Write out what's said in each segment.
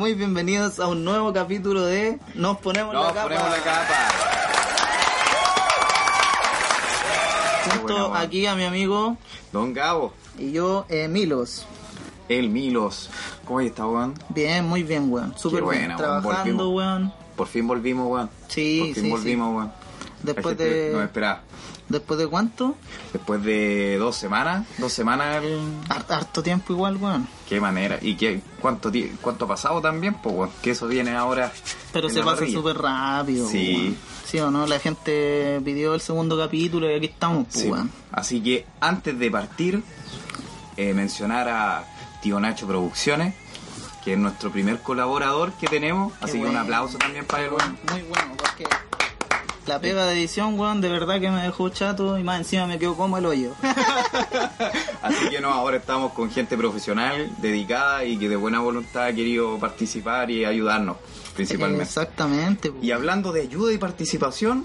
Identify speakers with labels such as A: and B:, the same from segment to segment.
A: Muy bienvenidos a un nuevo capítulo de Nos ponemos
B: Nos
A: la capa.
B: ponemos la capa.
A: Junto aquí a mi amigo
B: Don Gabo,
A: y yo, eh, Milos.
B: el Milos. ¿Cómo está, weón?
A: Bien, muy bien, weón. Súper bien. Trabajando, weón.
B: Por fin volvimos, weón.
A: Sí,
B: Por fin
A: sí,
B: volvimos, weón.
A: Después de-
B: No esperaba.
A: ¿Después de cuánto?
B: Después de dos semanas, dos semanas, el-
A: Har- Harto tiempo igual, weón.
B: qué manera. ¿Y qué, cuánto, cuánto ha pasado también? Pues, weón, que eso viene ahora.
A: Pero se pasa súper rápido,
B: Sí.
A: weón. Sí o no, la gente pidió el segundo capítulo y aquí estamos, pues,
B: Sí.
A: weón.
B: Así que antes de partir, eh, mencionar a Tío Nacho Producciones, que es nuestro primer colaborador que tenemos.
A: Qué
B: Así que un aplauso también para él, weón.
A: Muy bueno, porque la pega de edición, weón, de verdad que me dejó chato y más encima me quedó como el hoyo.
B: Así que no, ahora estamos con gente profesional, dedicada y que de buena voluntad ha querido participar y ayudarnos, principalmente.
A: Exactamente. pues.
B: Y hablando de ayuda y participación,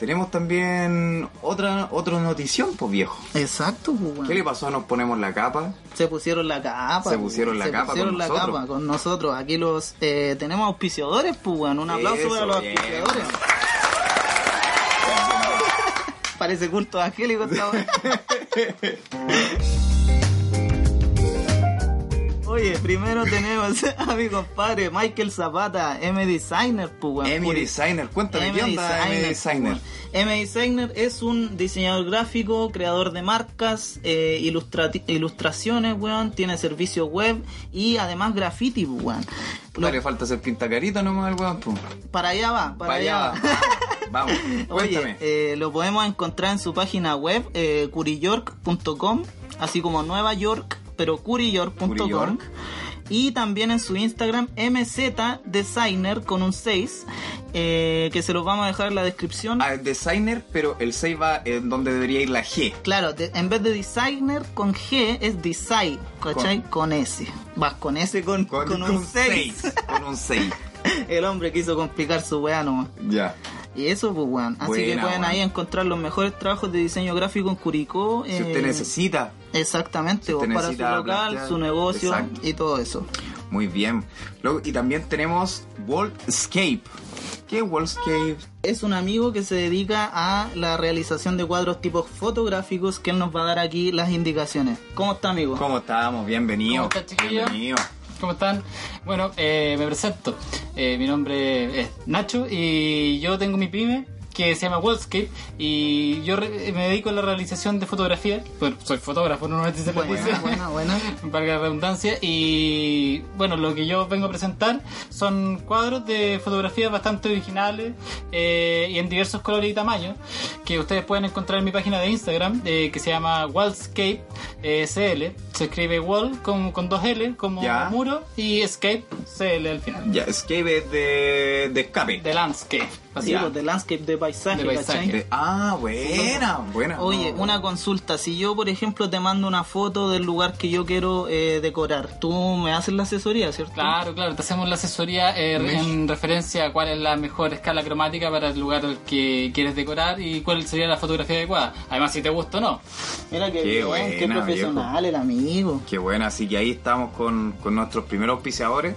B: tenemos también otra otra notición, pues viejo.
A: Exacto, pues.
B: ¿Qué le pasó Nos Ponemos la Capa?
A: Se pusieron la capa.
B: Se pusieron la
A: se
B: capa
A: pusieron
B: con
A: la
B: nosotros.
A: capa con nosotros. Aquí los eh, tenemos auspiciadores, pues. Un aplauso
B: Eso,
A: para los
B: bien,
A: auspiciadores. Parece culto angélico esta. Oye, primero tenemos a mi compadre Michael Zapata, M Designer, pues, Puri-
B: Designer, cuéntame,
A: M
B: ¿qué onda Emi Designer?
A: pues. M Designer es un diseñador gráfico, creador de marcas, eh, ilustraciones, weón, tiene servicio web y además graffiti, pues, weón. Lo-
B: le falta hacer pintacarita nomás al weón, pues.
A: para allá va, para, allá, va.
B: Vamos, cuéntame.
A: Oye, eh, lo podemos encontrar en su página web, eh, curiyork.com, así como Nueva York, pero curiyork.com.
B: Curiyork.
A: Y también en su Instagram, mzdesigner con un 6, eh, que se los vamos a dejar en la descripción.
B: Ah, designer, pero el 6 va en donde debería ir la G.
A: Claro, de- en vez de designer con G es design, ¿cachai? Con, S. Vas con S con, con, un 6.
B: seis, Con un 6.
A: El hombre quiso complicar su weá nomás.
B: Ya.
A: Y eso, pues, weón. Así
B: Buena,
A: que pueden
B: weón.
A: ahí encontrar los mejores trabajos de diseño gráfico en Curicó.
B: Si
A: eh,
B: usted necesita,
A: Exactamente,
B: si usted
A: para su local,
B: plantear-
A: su negocio
B: Exacto.
A: y todo eso.
B: muy bien. Luego, y también tenemos Worldscape. ¿Qué es Worldscape?
A: Es un amigo que se dedica a la realización de cuadros tipos fotográficos que él nos va a dar aquí las indicaciones. ¿Cómo está, amigo?
B: ¿Cómo estamos? Bienvenido.
C: ¿Cómo está, chiquillo?
B: Bienvenido.
C: ¿Cómo están? Bueno, eh, me presento. Eh, mi nombre es Nacho y yo tengo mi pyme que se llama Worldscape y yo re- me dedico a la realización de fotografía. Bueno, soy fotógrafo, no me se lo puse.
A: buena, buena.
C: Valga la redundancia. Y bueno, lo que yo vengo a presentar son cuadros de fotografías bastante originales eh, y en diversos colores y tamaños que ustedes pueden encontrar en mi página de Instagram eh, que se llama Wallscape eh, CL. Se escribe wall con, con dos L como
B: Ya.
C: muro y escape CL al final.
B: Ya, escape es de, de escape.
C: De landscape.
A: Así, pues, de landscape, de paisaje,
C: De paisaje.
A: ¿cachai?
B: Ah, buena, buena.
A: Oye,
B: No,
A: una consulta. Si yo, por ejemplo, te mando una foto del lugar que yo quiero eh, decorar, tú me haces la asesoría, ¿cierto?
C: Claro, claro, te hacemos la asesoría eh, en referencia a cuál es la mejor escala cromática para el lugar al que quieres decorar y cuál sería la fotografía adecuada. Además, si te gusta o no.
A: Mira que
B: Qué
A: bien, qué profesional el amigo.
B: Qué buena, así que ahí estamos con, con nuestros primeros auspiciadores.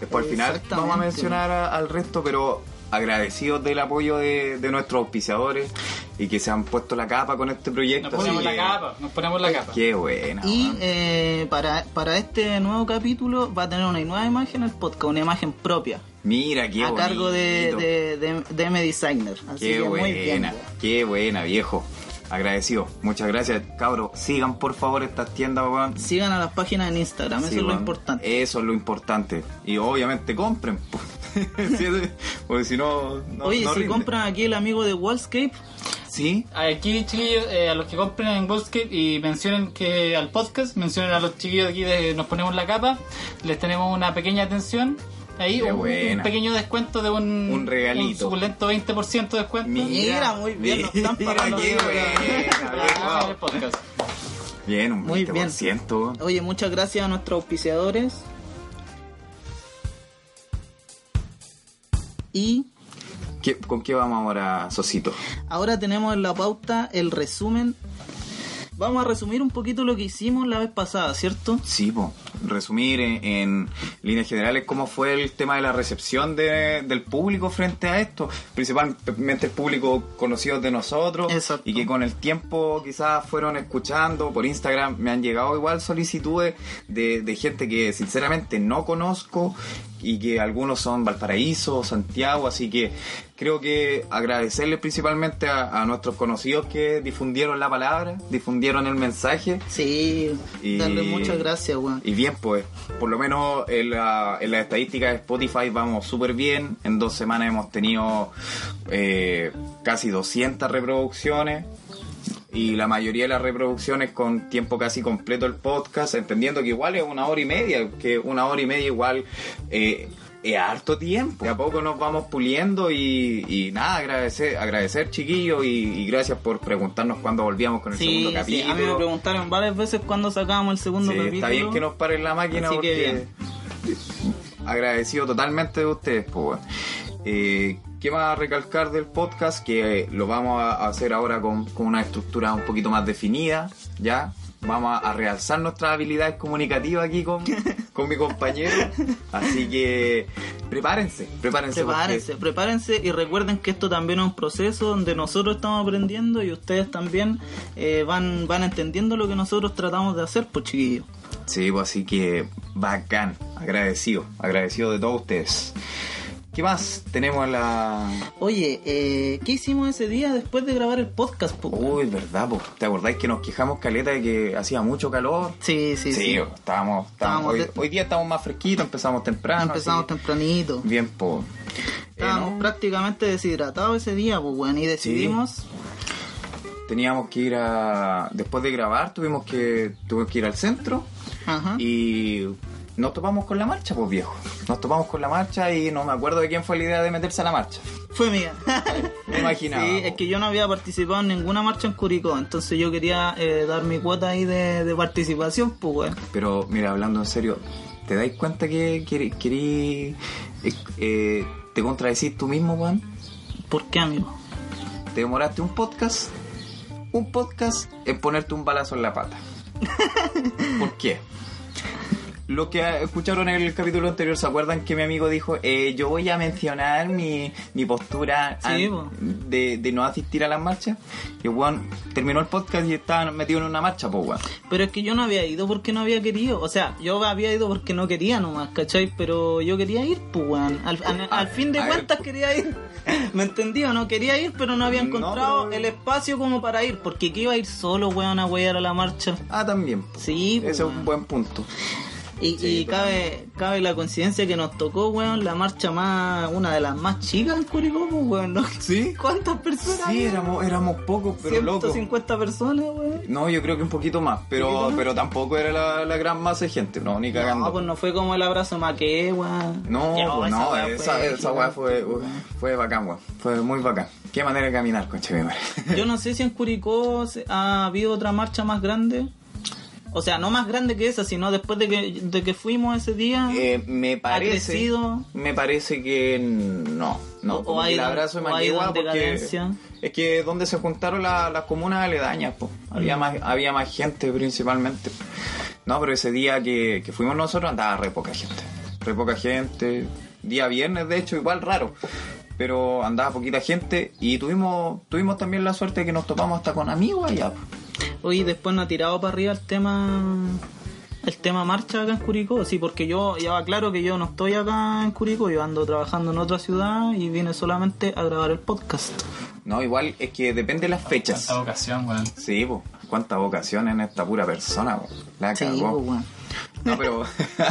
B: Después al final vamos a mencionar a- al resto, pero agradecidos del apoyo de, de nuestros auspiciadores y que se han puesto la capa con este proyecto.
C: Nos ponemos la
B: que-
C: capa, nos ponemos la capa.
B: Qué buena.
A: Y eh, para, para este nuevo capítulo va a tener una nueva imagen el podcast, una imagen propia,
B: Mira, qué
A: a cargo de, de, de, de M Designer. Así
B: Qué
A: que muy bien.
B: buena, qué buena, viejo. Agradecido. Muchas gracias, cabros. Sigan por favor estas tiendas, weón.
A: Sigan a las páginas en Instagram, eso es lo importante.
B: Eso es lo importante. Y obviamente compren. porque si no, no
A: Oye,
B: no
A: si
B: rinde.
A: compran aquí el amigo de Wallscape,
B: Sí,
C: Aquí, chiquillos, eh, a los que compren en Wallscape y mencionen que al podcast, mencionen a los chiquillos aquí de Nos Ponemos la Capa, les tenemos una pequeña atención. Ahí, un, pequeño descuento de un,
B: Un regalito.
C: un suculento 20% de descuento.
A: Mira, muy bien, nos están
B: mira,
A: pagando
B: qué buena, bien,
C: Ah,
B: wow.
C: el podcast.
B: Bien, un
A: Muy bien.
B: 20%.
A: Oye, muchas gracias a nuestros auspiciadores. Y
B: ¿Qué- ¿Con qué vamos ahora, Sosito?
A: ahora tenemos en la pauta el resumen. Vamos a resumir un poquito lo que hicimos la vez pasada, ¿cierto?
B: Sí, po. resumir en, en líneas generales cómo fue el tema de la recepción de- del público frente a esto, principalmente el público conocido de nosotros
A: Exacto.
B: y que con el tiempo quizás fueron escuchando por Instagram, me han llegado igual solicitudes de, de gente que sinceramente no conozco y que algunos son Valparaíso, Santiago, así que creo que agradecerles principalmente a, a nuestros conocidos que difundieron la palabra, difundieron el mensaje
A: Sí,
B: Y-
A: darle muchas gracias, weón.
B: y bien, pues, por lo menos en la, en la estadística de Spotify vamos súper bien. En dos semanas hemos tenido eh, casi 200 reproducciones. Y la mayoría de las reproducciones con tiempo casi completo el podcast, entendiendo que igual es una hora y media, que una hora y media igual eh, es harto tiempo. De a poco nos vamos puliendo y, y nada, agradecer, agradecer chiquillos y, y gracias por preguntarnos cuándo volvíamos con el
A: Sí,
B: segundo
A: sí,
B: capítulo.
A: a mí me preguntaron varias veces cuándo sacábamos el segundo
B: Sí,
A: capítulo.
B: está bien que nos paren la máquina
A: Así que
B: porque
A: bien.
B: agradecido totalmente de ustedes, pues. Eh, ¿Qué más recalcar del podcast? Que lo vamos a hacer ahora con, con una estructura un poquito más definida, ¿ya? Vamos a, a realzar nuestras habilidades comunicativas aquí con, con mi compañero. Así que prepárense, prepárense. porque-
A: Prepárense, prepárense y recuerden que esto también es un proceso donde nosotros estamos aprendiendo y ustedes también eh, van, van entendiendo lo que nosotros tratamos de hacer, pues chiquillos.
B: Sí, pues así que bacán, agradecido, agradecido de todos ustedes. ¿Qué más tenemos en la...
A: Oye, eh, ¿qué hicimos ese día después de grabar el podcast? po?
B: Uy, verdad, po. ¿te acordáis que nos quejamos caleta de que hacía mucho calor?
A: Sí, sí, sí.
B: po, estábamos, estábamos-
A: Estábamos
B: hoy,
A: de-
B: hoy día estamos más fresquitos, empezamos temprano.
A: Empezamos
B: así
A: tempranito.
B: Bien, po. Eh,
A: Estábamos
B: ¿no?
A: prácticamente deshidratados ese día, pues bueno, y decidimos...
B: Teníamos que ir a... Después de grabar tuvimos que, tuvimos que ir al centro
A: Ajá.
B: y nos topamos con la marcha, pues viejo. Nos topamos con la marcha y no me acuerdo de quién fue la idea de meterse a la marcha.
A: Fue mía.
B: Me imaginaba.
A: Sí, es que yo no había participado en ninguna marcha en Curicó, entonces yo quería eh, dar mi cuota ahí de, de participación, pues bueno.
B: Pero mira, hablando en serio, ¿te dais cuenta que querí, querí, eh, eh, te contradecís tú mismo, Juan?
A: ¿Por qué, amigo?
B: Te demoraste un podcast, un podcast en ponerte un balazo en la pata. ¿Por qué? Lo que escucharon en el capítulo anterior, ¿se acuerdan que mi amigo dijo, eh, yo voy a mencionar mi, mi postura
A: Sí,
B: de, de no asistir a las marchas? Y Juan terminó el podcast y estaba metido en una marcha, pues, Juan.
A: Pero es que yo no había ido porque no había querido. O sea, yo había ido porque no quería nomás, ¿cachai? Pero yo quería ir, pues, weón. Al, al- al fin de cuentas quería ir. ¿Me entendí o no? Quería ir, pero no había
B: No,
A: encontrado
B: pero-
A: el espacio como para ir. Porque que iba a ir solo, weón, a huear a la marcha.
B: Ah, también.
A: Sí,
B: Ese es un buen punto.
A: Y,
B: Sí,
A: y cabe, cabe la coincidencia que nos tocó, weón, la marcha más, una de las más chicas en Curicó, pues, weón. ¿no?
B: ¿Sí?
A: ¿Cuántas personas?
B: Sí,
A: había?
B: éramos, éramos pocos, pero locos.
A: 150 personas, weón.
B: No, yo creo que un poquito más, pero,
A: ¿Poquito más?
B: pero tampoco era la, la gran masa de gente, no, ni cagando.
A: No, pues no fue como el abrazo maqué, weón.
B: No, pues
A: esa
B: no, esa,
A: fue
B: esa weá fue,
A: gigante,
B: fue bacán, weón. Fue muy bacán. Qué manera de caminar, madre.
A: Yo no sé si en Curicó ha habido otra marcha más grande. O sea, no más grande que esa, sino después de que, de que fuimos ese día.
B: Eh, me parece.
A: crecido?
B: Me parece que no. No,
A: O- hay
B: el abrazo de
A: don
B: porque. Es que donde se juntaron la- las comunas aledañas, po. Había
A: Mm.
B: más, había más gente principalmente. No, pero ese día que, que fuimos nosotros andaba re poca gente. Re poca gente. Día viernes, de hecho, igual raro. Pero andaba poquita gente y tuvimos, tuvimos también la suerte de que nos topamos hasta con amigos allá.
A: Hoy después no ha tirado para arriba el tema. El tema marcha acá en Curicó, sí, porque yo ya va claro que yo no estoy acá en Curicó, yo ando trabajando en otra ciudad y vine solamente a grabar el podcast.
B: No, igual es que depende de las fechas.
C: Esta ocasión, weón.
B: Sí, pues. Cuántas vocaciones en esta pura persona, po. La
A: Sí,
B: cagó.
A: weón.
B: No, pero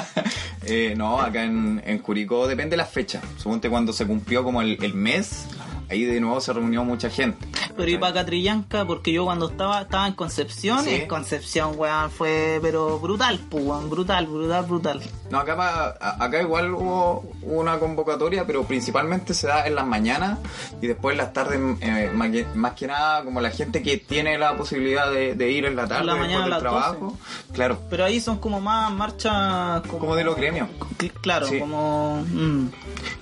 B: Eh, no, acá en, en Curicó depende de la fecha. Suponte cuando se cumplió como el, el mes, ahí de nuevo se reunió mucha gente.
A: Pero y para Catrillanca, porque yo cuando estaba estaba en Concepción,
B: Sí.
A: en Concepción, weón, fue pero brutal, pues, weón, brutal, brutal, brutal.
B: No, acá, pa- acá igual hubo una convocatoria, pero principalmente se da en las mañanas y después en las tardes, eh, más, que, más que nada como la gente que tiene la posibilidad de, de ir en la tarde
A: la
B: después
A: mañana a
B: del trabajo. Claro,
A: Pero ahí son como más marchas como,
B: como de los gremios.
A: Cl- Claro,
B: Sí.
A: como mm,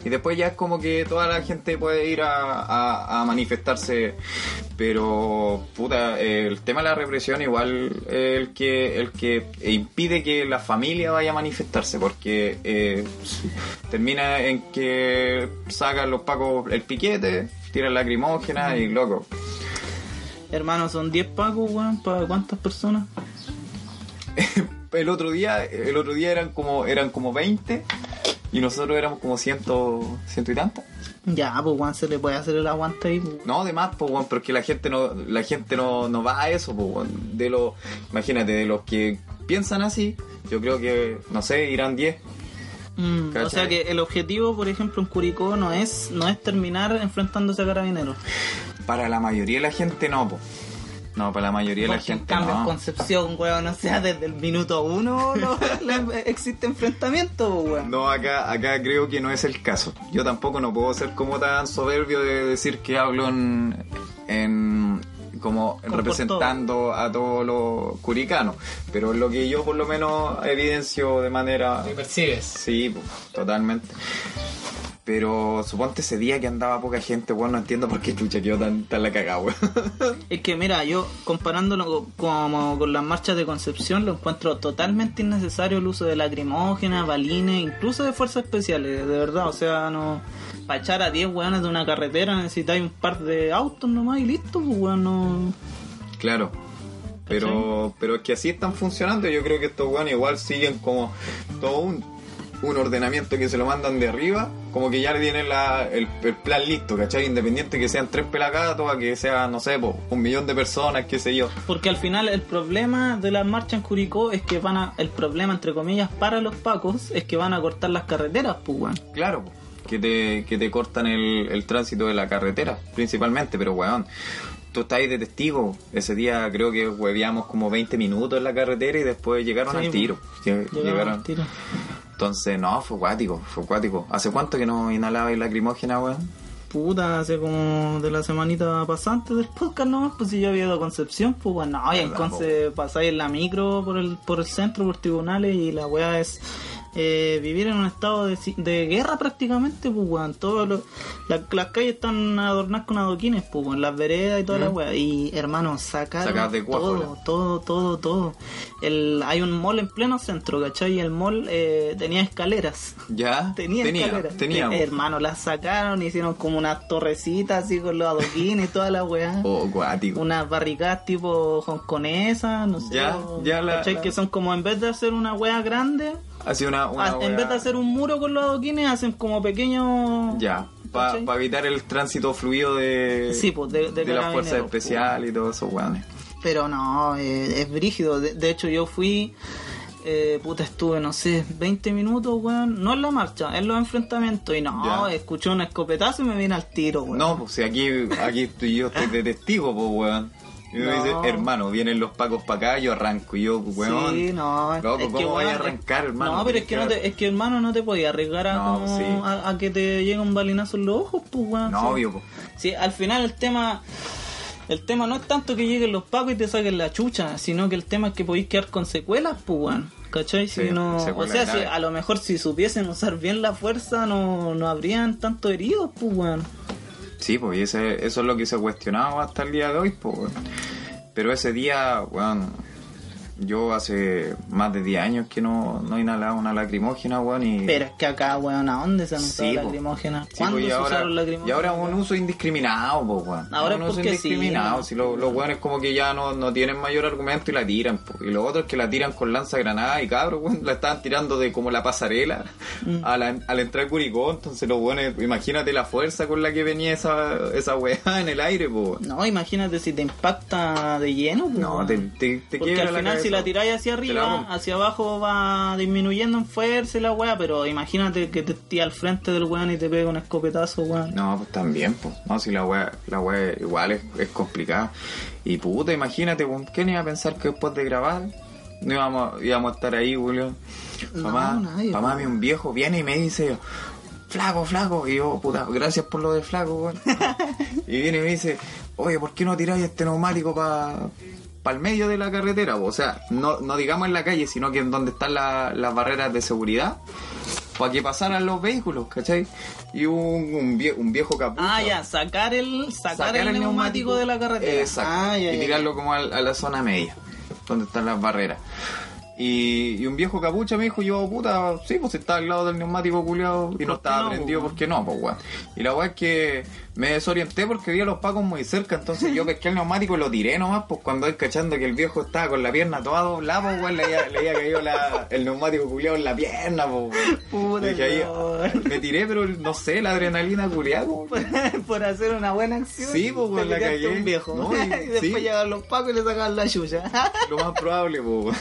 B: Y después ya es como que toda la gente puede ir a, a- a manifestarse, pero puta, el tema de la represión igual es el que el que impide que la familia vaya a manifestarse, porque eh, termina en que sacan los pacos el piquete, tiran lacrimógenas y loco.
A: hermano, son 10 pacos, weón, para cuántas personas?
B: El otro día, el otro día eran como eran como 20 y nosotros éramos como ciento, ciento y tantas.
A: Ya, pues weón, se le puede hacer el aguante ahí. pues.
B: No, de más, pues, weón, porque la gente no, la gente no, no va a eso, pues. De los, imagínate, de los que piensan así, yo creo que, no sé, irán 10.
A: Mm, o sea que el objetivo, por ejemplo, en Curicó no es no es terminar enfrentándose a carabineros.
B: Para la mayoría de la gente no, pues. No, para la mayoría de la gente
A: cambio en
B: no.
A: Concepción, weón, o sea, desde el minuto uno no, existe enfrentamiento, pues, weón.
B: No, acá, acá creo que no es el caso. Yo tampoco no puedo ser como tan soberbio de decir que hablo en, en como representando a todos los curicanos. Pero es lo que yo por lo menos evidencio de manera
C: que percibes.
B: Sí, po, totalmente. Pero suponte ese día que andaba poca gente, weón, no entiendo por qué chucha quedó tan, tan la cagada, weón.
A: Es que mira, yo comparándolo co- como con las marchas de Concepción, lo encuentro totalmente innecesario el uso de lacrimógenas, balines, incluso de fuerzas especiales, de verdad. O sea, no. Para echar a 10 weones de una carretera necesitáis un par de autos nomás y listo, pues weón, no.
B: Claro. Pero, pero es que así están funcionando. Yo creo que estos weones igual siguen como todo un, un ordenamiento que se lo mandan de arriba. Como que ya le tienen la, el, el plan listo, ¿cachai? Independiente que sean tres pelagatos, que sea, no sé, po, un millón de personas, qué sé yo.
A: Porque al final el problema de las marchas en Curicó es que van a. El problema, entre comillas, para los pacos es que van a cortar las carreteras, pues weón.
B: Claro, po, que te, que te cortan el, el tránsito de la carretera, principalmente, pero weón, tú estás ahí de testigo. Ese día creo que hueveamos como 20 minutos en la carretera y después llegaron
A: Sí,
B: al tiro. Lle-
A: Llegaron
B: Llegaron.
A: al tiro.
B: Entonces, no, fue cuático, fue cuático. ¿Hace cuánto que no inhalaba el lacrimógena, weón?
A: Puta, hace como de la semanita pasante del podcast nomás, pues si yo había ido a Concepción, pues bueno, no, y en
B: Verdad,
A: Conce pasáis en la micro por el, por el centro, por tribunales, y la weá es eh, vivir en un estado de, de guerra prácticamente, pues weón, la- las calles están adornadas con adoquines, pues weón, las veredas y toda la weá, y hermano,
B: de cuajo,
A: todo, todo, todo, todo. El, hay un mall en pleno centro, ¿cachai? Y el mall eh, tenía escaleras.
B: ¿Ya?
A: Tenía,
B: tenía,
A: escaleras.
B: tenía.
A: Hermano, las sacaron, hicieron como unas torrecitas así con los adoquines y toda la weá.
B: Oh, cuático.
A: Unas barricadas tipo hongkonesas, no sé.
B: Ya,
A: o-
B: ya la-
A: ¿cachai?
B: la-
A: Que son como en vez de hacer una weá grande,
B: Así una, una
A: ha- en vez de hacer un muro con los adoquines, hacen como pequeños.
B: Ya, para evitar el tránsito fluido de,
A: Sí, pues, de- de
B: las fuerzas
A: pues.
B: especiales y todo eso, weones.
A: Pero no, eh, es brígido. De, de hecho, yo fui. Eh, puta, estuve, no sé, 20 minutos, weón. No en la marcha, en los enfrentamientos. Y no,
B: Ya.
A: escuché un escopetazo y me vine al tiro, weón.
B: No, pues si aquí, aquí estoy yo estoy de testigo, pues, weón. Y
A: No.
B: dice, hermano, vienen los pacos para acá, yo arranco. Y yo, weón.
A: Sí, no,
B: Loco,
A: es que,
B: ¿cómo voy a arrancar, hermano?
A: No, pero es que, no te, es que hermano no te podías arriesgar a,
B: No,
A: como-
B: sí.
A: a, a que te llegue un balinazo en los ojos, pues, weón.
B: No,
A: sí.
B: obvio, pues.
A: Sí, al final el tema el tema no es tanto que lleguen los pacos y te saquen la chucha, sino que el tema es que podéis quedar con secuelas, pues, weón. ¿Cachai? Si
B: Sí,
A: no, o sea, si a lo mejor si supiesen usar bien la fuerza no, no habrían tanto heridos, pues, weón.
B: Sí, pues ese, eso es lo que se ha cuestionado hasta el día de hoy, pues. Pero ese día, weón, yo hace más de 10 años que no, no inhalaba una lacrimógena, weón, y...
A: Pero es que acá, weón, ¿a dónde se han usado
B: Sí, po.
A: lacrimógenas?
B: Sí,
A: ¿Cuándo se
B: ahora,
A: usaron lacrimógenas?
B: y ahora un uso indiscriminado, pues, weón.
A: Ahora
B: un
A: es
B: uso
A: sí,
B: indiscriminado.
A: ¿no?
B: Si lo- los weones como que ya no, no tienen mayor argumento y la tiran, po. Y los otros que la tiran con lanza y cabros, weón, la estaban tirando de como la pasarela
A: Mm.
B: a la, al entrar Curicó. Entonces los weones, imagínate la fuerza con la que venía esa, esa weá en el aire, pues.
A: No, imagínate si te impacta de lleno, pues,
B: No, te, te, te
A: Porque
B: quiebra
A: al final si la tiráis hacia arriba, hacia abajo va disminuyendo en fuerza y la weá, pero imagínate que te estés al frente del weón y te pega un escopetazo, weón.
B: No, pues también, pues. No, si la weá, la weá igual es, es complicada. Y puta, imagínate, pues, ¿quién iba a pensar que después de grabar no íbamos, íbamos a estar ahí, Julio?
A: No,
B: Mamá,
A: nadie,
B: mamá,
A: pues.
B: mi un viejo viene y me dice, flaco, flaco. Y yo, puta, gracias por lo de flaco, weón. y viene y me dice, oye, ¿por qué no tiráis este neumático para el medio de la carretera? O sea, no, no digamos en la calle, sino que en donde están la- las barreras de seguridad. Para que pasaran los vehículos, ¿cachai? Y un, un, vie- un viejo capucha.
A: Ah, ya, sacar el, sacar, el, neumático, de la carretera.
B: Exacto.
A: Ah, ya,
B: y tirarlo como a, la zona media, donde están las barreras. Y, y un viejo capucha me dijo, yo, puta, sí, pues está al lado del neumático culiado y no
A: ¿Por qué
B: estaba
A: no,
B: prendido,
A: po,
B: ¿por qué no, pues, weón? Y la weá es que me desorienté porque vi a los pacos muy cerca, entonces yo pesqué el neumático y lo tiré nomás, pues cuando voy cachando que el viejo estaba con la pierna toda doblada, pues, weón, le había, le había caído la- el neumático culiado en la pierna, pues.
A: Puta,
B: ahí, me tiré, pero no sé, la adrenalina culiada, pues,
A: Por hacer una buena acción.
B: Sí, pues, weón, la cagué.
A: un viejo.
B: No, y-
A: y después
B: sí.
A: los pacos y le sacan la chucha.
B: Lo más probable, weón.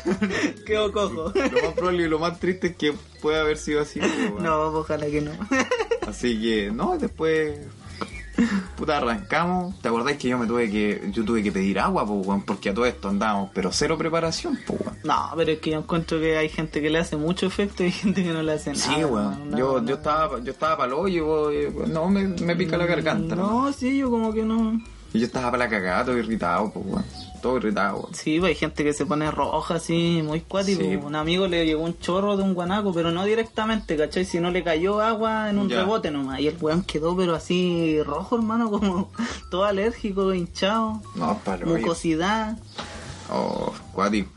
A: Quedó cojo.
B: Lo más probable y lo más triste es que puede haber sido así, weón.
A: No, pues, ojalá que no.
B: Así que, no, después. Puta, arrancamos. ¿Te acordás que yo me tuve que. Yo tuve que pedir agua, po, weón? Porque a todo esto andábamos, pero cero preparación, po, weón.
A: No, pero es que yo encuentro que hay gente que le hace mucho efecto y hay gente que no le hace nada.
B: Sí, weón. Yo,
A: no,
B: yo estaba, yo estaba para el hoyo, no, me, me pica la garganta, ¿no?
A: No, sí, yo como que no.
B: Y yo estaba para la cagada, todo irritado, po, weón. Todo irritado.
A: Sí, pues hay gente que se pone roja así, muy cuático.
B: Sí.
A: Un amigo le llegó un chorro de un guanaco, pero no directamente, ¿cachai? Si no le cayó agua en un
B: Ya.
A: rebote nomás. Y el weón quedó, pero así rojo, hermano, como todo alérgico, hinchado,
B: No,
A: mucosidad.
B: Oh, cuático.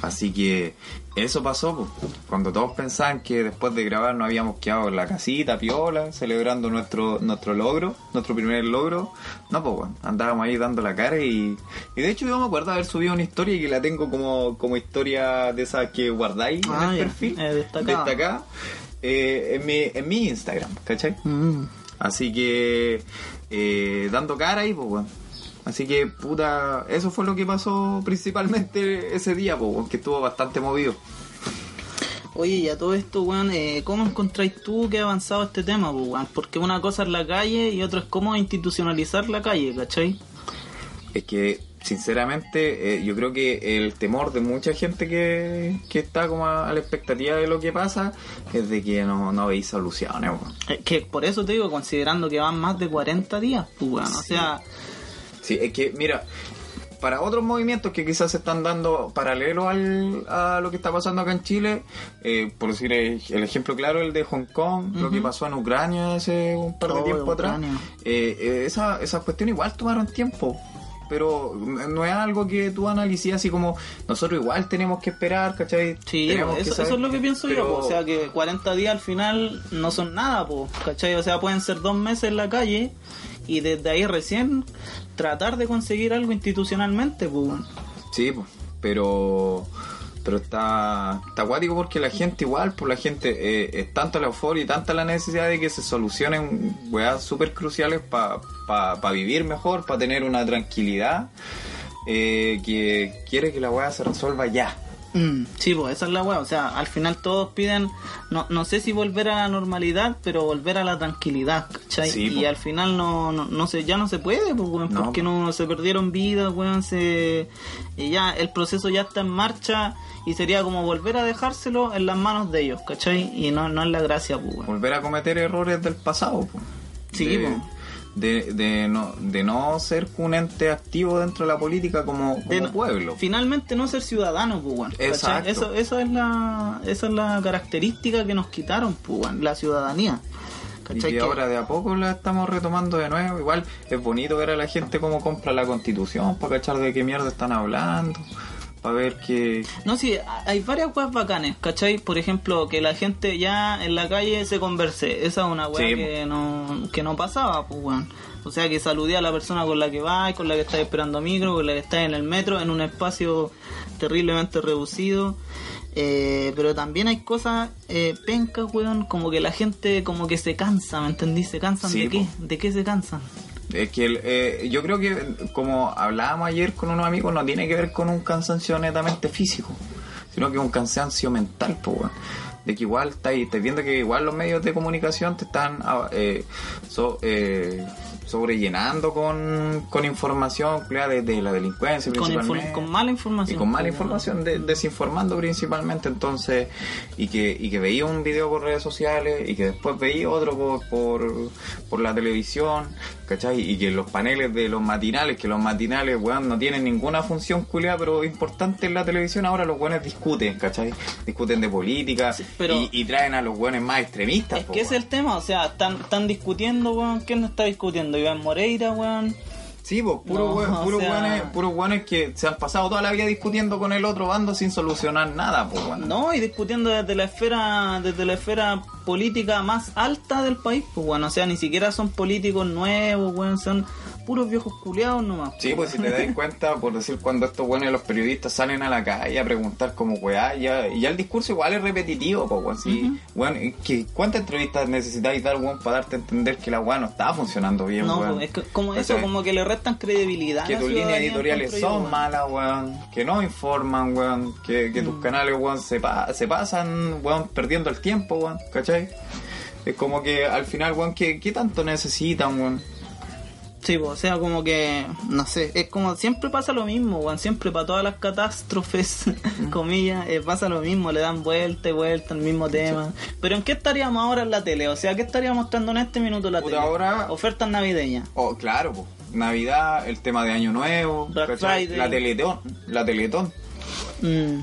B: Así que eso pasó, pues, cuando todos pensaban que después de grabar nos habíamos quedado en la casita, piola, celebrando nuestro nuestro logro, nuestro primer logro. No, pues bueno, andábamos ahí dando la cara y, y de hecho yo me acuerdo haber subido una historia y que la tengo como, como historia de esas que guardáis
A: Ah,
B: en el
A: ya.
B: perfil.
A: Eh, destacada.
B: destacada, eh, en, mi, en mi Instagram, ¿cachai?
A: Mm.
B: Así que eh, dando cara ahí, pues bueno. Así que, puta, eso fue lo que pasó principalmente ese día, pues, weón, que estuvo bastante movido.
A: Oye, y a todo esto, weón, eh, ¿cómo encontráis tú que ha avanzado este tema, pues, weón? Porque una cosa es la calle y otra es cómo institucionalizar la calle, ¿cachai?
B: Es que, sinceramente, eh, yo creo que el temor de mucha gente que, que está como a, a la expectativa de lo que pasa es de que no, no veis soluciones, weón.
A: Eh, que por eso te digo, considerando que van más de 40 días, pues, weón, o sea...
B: Sí, es que, mira, para otros movimientos que quizás se están dando paralelo al, a lo que está pasando acá en Chile, eh, por decir el, ejemplo claro, el de Hong Kong, lo que pasó en Ucrania hace un par de
A: Oh,
B: tiempo atrás, eh, eh, esa- esas cuestiones igual tomaron tiempo. Pero no es algo que tú analices así como nosotros igual tenemos que esperar, ¿cachai?
A: Sí,
B: que
A: eso,
B: saber-
A: eso es lo que pienso
B: pero-
A: yo, o sea que 40 días al final no son nada, pues, ¿cachai? O sea, pueden ser dos meses en la calle y desde ahí recién tratar de conseguir algo institucionalmente, pues.
B: Sí, pues, pero pero está está acuático porque la gente igual, por la gente eh, es tanta la euforia y tanta la necesidad de que se solucionen weas súper cruciales para vivir mejor, para tener una tranquilidad, eh, que quiere que la wea se resuelva ya.
A: Mm, sí, pues esa es la weá, o sea, al final todos piden, no, no sé si volver a la normalidad, pero volver a la tranquilidad, ¿cachai?
B: Sí,
A: y
B: po.
A: al final no, no, no se, ya no se puede, pues, weón,
B: No,
A: porque
B: po.
A: no se perdieron vidas, weón, se, y ya el proceso ya está en marcha y sería como volver a dejárselo en las manos de ellos, ¿cachai? Y no, no es la gracia, pues, weón.
B: Volver a cometer errores del pasado. po.
A: Sí,
B: de,
A: po.
B: De, de no, de no ser un ente activo dentro de la política como, como
A: no-
B: pueblo.
A: Finalmente no ser ciudadano, pues, weón, ¿cachai?
B: Exacto.
A: Eso, eso es la, esa es la característica que nos quitaron, pues, weón, la ciudadanía.
B: Y ahora de a poco la estamos retomando de nuevo. Igual es bonito ver a la gente cómo compra la constitución, para cachar de qué mierda están hablando, para ver que...
A: No, sí, hay varias weas bacanes, ¿cachai? Por ejemplo, que la gente ya en la calle se converse. Esa es una wea
B: Sí,
A: que, no, que no pasaba, pues, weón. O sea, que saludé a la persona con la que vas, con la que estás esperando micro, con la que estás en el metro, en un espacio terriblemente reducido. Eh, pero también hay cosas eh, pencas, weón, como que la gente como que se cansa, ¿me entendí? ¿Se cansan
B: Sí,
A: de qué? ¿De qué se cansan?
B: Es que el, eh, yo creo que, como hablábamos ayer con unos amigos, no tiene que ver con un cansancio netamente físico, sino que un cansancio mental, pues. De que igual estáis estáis viendo que igual los medios de comunicación te están ah, eh, so- eh, sobrellenando con, con información de, de la delincuencia
A: Con,
B: principalmente.
A: con mala información.
B: Y con mala
A: pues,
B: información, de- desinformando principalmente, entonces, y que, y que veía un video por redes sociales y que después veía otro por, por, por la televisión, ¿cachai? Y que los paneles de los matinales, que los matinales, weón, no tienen ninguna función culiada, pero importante en la televisión, ahora los weones discuten, ¿cachai? Discuten de política
A: Sí, pero-
B: y, y traen a los weones más extremistas.
A: Es
B: po,
A: que ese es
B: weón.
A: el tema, o sea, están, están discutiendo, weón. ¿Quién no está discutiendo? Iván Moreira, weón.
B: Sí, pues, puro
A: No,
B: weón-
A: o
B: puros
A: sea-
B: puros weones que se han pasado toda la vida discutiendo con el otro bando sin solucionar nada, pues, weón.
A: No, y discutiendo desde la esfera, desde la esfera política más alta del país, pues bueno, o sea, ni siquiera son políticos nuevos, weón, son puros viejos culiados nomás.
B: Sí, pues si te das cuenta, por decir, cuando estos buenos los periodistas salen a la calle a preguntar como weá, ya, y ya el discurso igual es repetitivo, pues weón, sí, weón, ¿qué- ¿cuántas entrevistas necesitáis dar, weón, para darte a entender que la weá no está funcionando bien,
A: No,
B: weón?
A: es que como eso, como que le restan credibilidad.
B: que tus líneas editoriales son
A: weón.
B: malas, weón, que no informan, weón, que, que
A: Mm.
B: tus canales, weón, se, pa- se pasan, weón, perdiendo el tiempo, weón, ¿cachai? Es como que al final, weón, ¿qué, qué tanto necesitan, weón?
A: Sí, pues, o sea, como que, no sé, es como siempre pasa lo mismo, weón, siempre para todas las catástrofes, comillas, eh, pasa lo mismo, le dan vuelta y vuelta al mismo tema. Pero ¿en qué estaríamos ahora en la tele? O sea, ¿qué estaría mostrando en este minuto la tele?
B: ahora-
A: Ofertas navideñas.
B: Oh, claro, po. Navidad, el tema de Año Nuevo, la Teletón, la Teletón,
A: Mm,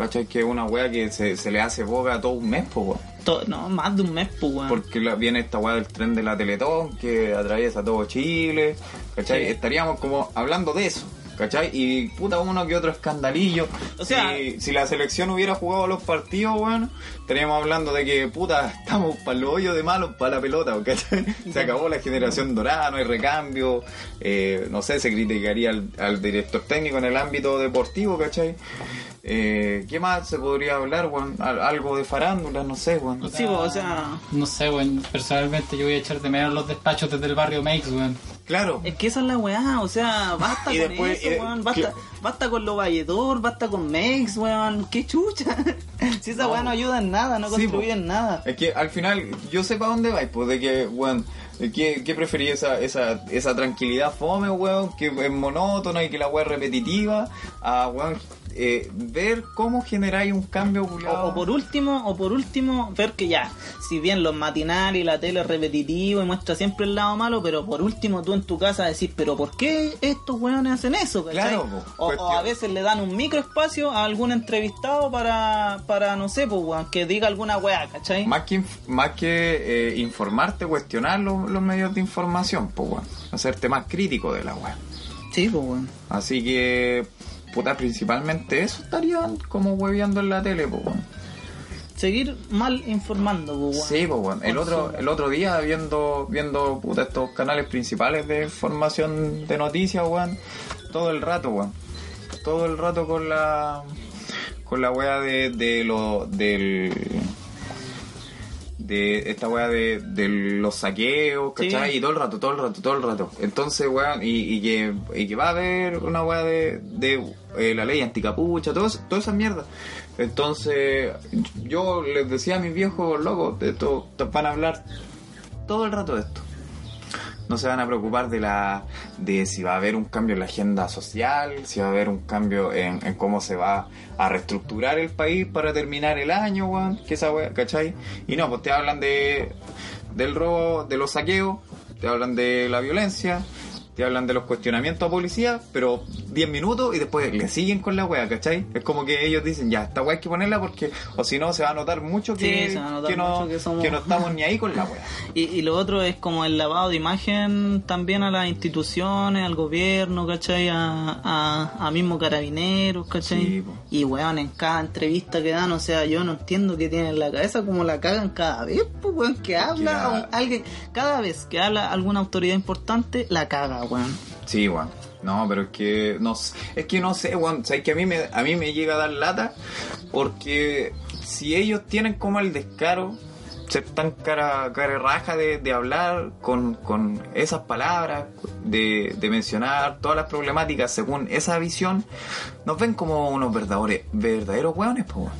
B: ¿cachai? Que es una wea que se, se le hace boga todo un mes, weón.
A: to- no, más de un mes, pues, weón.
B: Porque la- viene esta weá del tren de la Teletón que atraviesa todo Chile, ¿cachai?
A: Sí.
B: Estaríamos como hablando de eso, ¿cachai? Y puta uno que otro escandalillo.
A: O sea-
B: si, si la selección hubiera jugado los partidos, bueno, estaríamos hablando de que puta, estamos para el hoyo de malos para la pelota, ¿cachai? Se acabó la generación dorada, no hay recambio, eh, no sé, se criticaría al, al director técnico en el ámbito deportivo, ¿cachai? Eh, ¿Qué más se podría hablar, weón? Al- Algo de farándula, no sé, weón.
A: Sí, pues, o sea,
C: No sé, weón. Personalmente yo voy a echar de menos los despachos desde el barrio Makes, weón.
B: Claro.
A: es que esa es la weá, o sea, basta
B: Y
A: con
B: después,
A: eso,
B: eh,
A: weón, basta,
B: que-
A: basta con lo valledor, basta con Mex, weón, qué chucha. si esa weá no ayuda en nada, no
B: Sí,
A: contribuye
B: po.
A: en nada.
B: Es que al final yo sé para dónde vais, pues de que, weón, ¿qué, qué preferí esa, esa, esa tranquilidad fome, weón, que es monótona y que la weá es repetitiva, a, weón, eh, ver cómo generáis un cambio,
A: O, o por último, o por último, ver que ya, si bien los matinales y la tele es repetitivo y muestra siempre el lado malo, pero por último tú en tu casa decís, pero ¿por qué estos weones hacen eso?
B: Claro,
A: o, o a veces le dan un microespacio a algún entrevistado para, para no sé, pues weón, que diga alguna weá, ¿cachai?
B: Más que, más que eh, informarte, cuestionar los, medios de información, pues, weón. Hacerte más crítico de la weá.
A: Sí, pues weón.
B: Así que, puta, principalmente eso estarían como hueveando en la tele, pues, weón.
A: Seguir mal informando, pues weón.
B: Sí, pues bueno. El otro, el otro día viendo, viendo puta, estos canales principales de información de noticias, weón, todo el rato, weón. Todo el rato con la con la weá de, de lo del de esta weá de, de los saqueos, ¿cachai?
A: Sí.
B: Y todo el rato, todo el rato, todo el rato. Entonces, weón, y, y que, y que va a haber una weá de, de eh, la ley anticapucha, todo eso- toda esa mierda. Entonces, yo les decía a mis viejos, locos, de esto, van a hablar todo el rato de esto. No se van a preocupar de la de si va a haber un cambio en la agenda social, si va a haber un cambio en, cómo se va a reestructurar el país para terminar el año, weón, que esa weá, ¿cachai? Y no, pues te hablan de del robo, de los saqueos, te hablan de la violencia, te hablan de los cuestionamientos a policía, pero 10 minutos y después le siguen con la wea, ¿cachai? Es como que ellos dicen, ya, esta wea hay que ponerla porque, o si no, se va a notar mucho que,
A: Sí, notar
B: que no,
A: mucho que somos-
B: que no estamos ni ahí con la wea.
A: Y, y lo otro es como el lavado de imagen también a las instituciones, al gobierno, ¿cachai? A, a, a mismo carabineros, ¿cachai?
B: Sí,
A: y weón, en cada entrevista que dan, o sea, yo no entiendo qué tienen en la cabeza, como la cagan cada vez, pues weón, que habla
B: la-
A: un- alguien, cada vez que habla alguna autoridad importante, la caga, weón.
B: Sí, weón. No, pero es que no es que no sé, weón, sabes que a mí me a mí me llega a dar lata porque si ellos tienen como el descaro ser tan cara, cara raja de, de hablar con, con esas palabras, de, de mencionar todas las problemáticas según esa visión, nos ven como unos verdaderos, verdaderos hueones, po.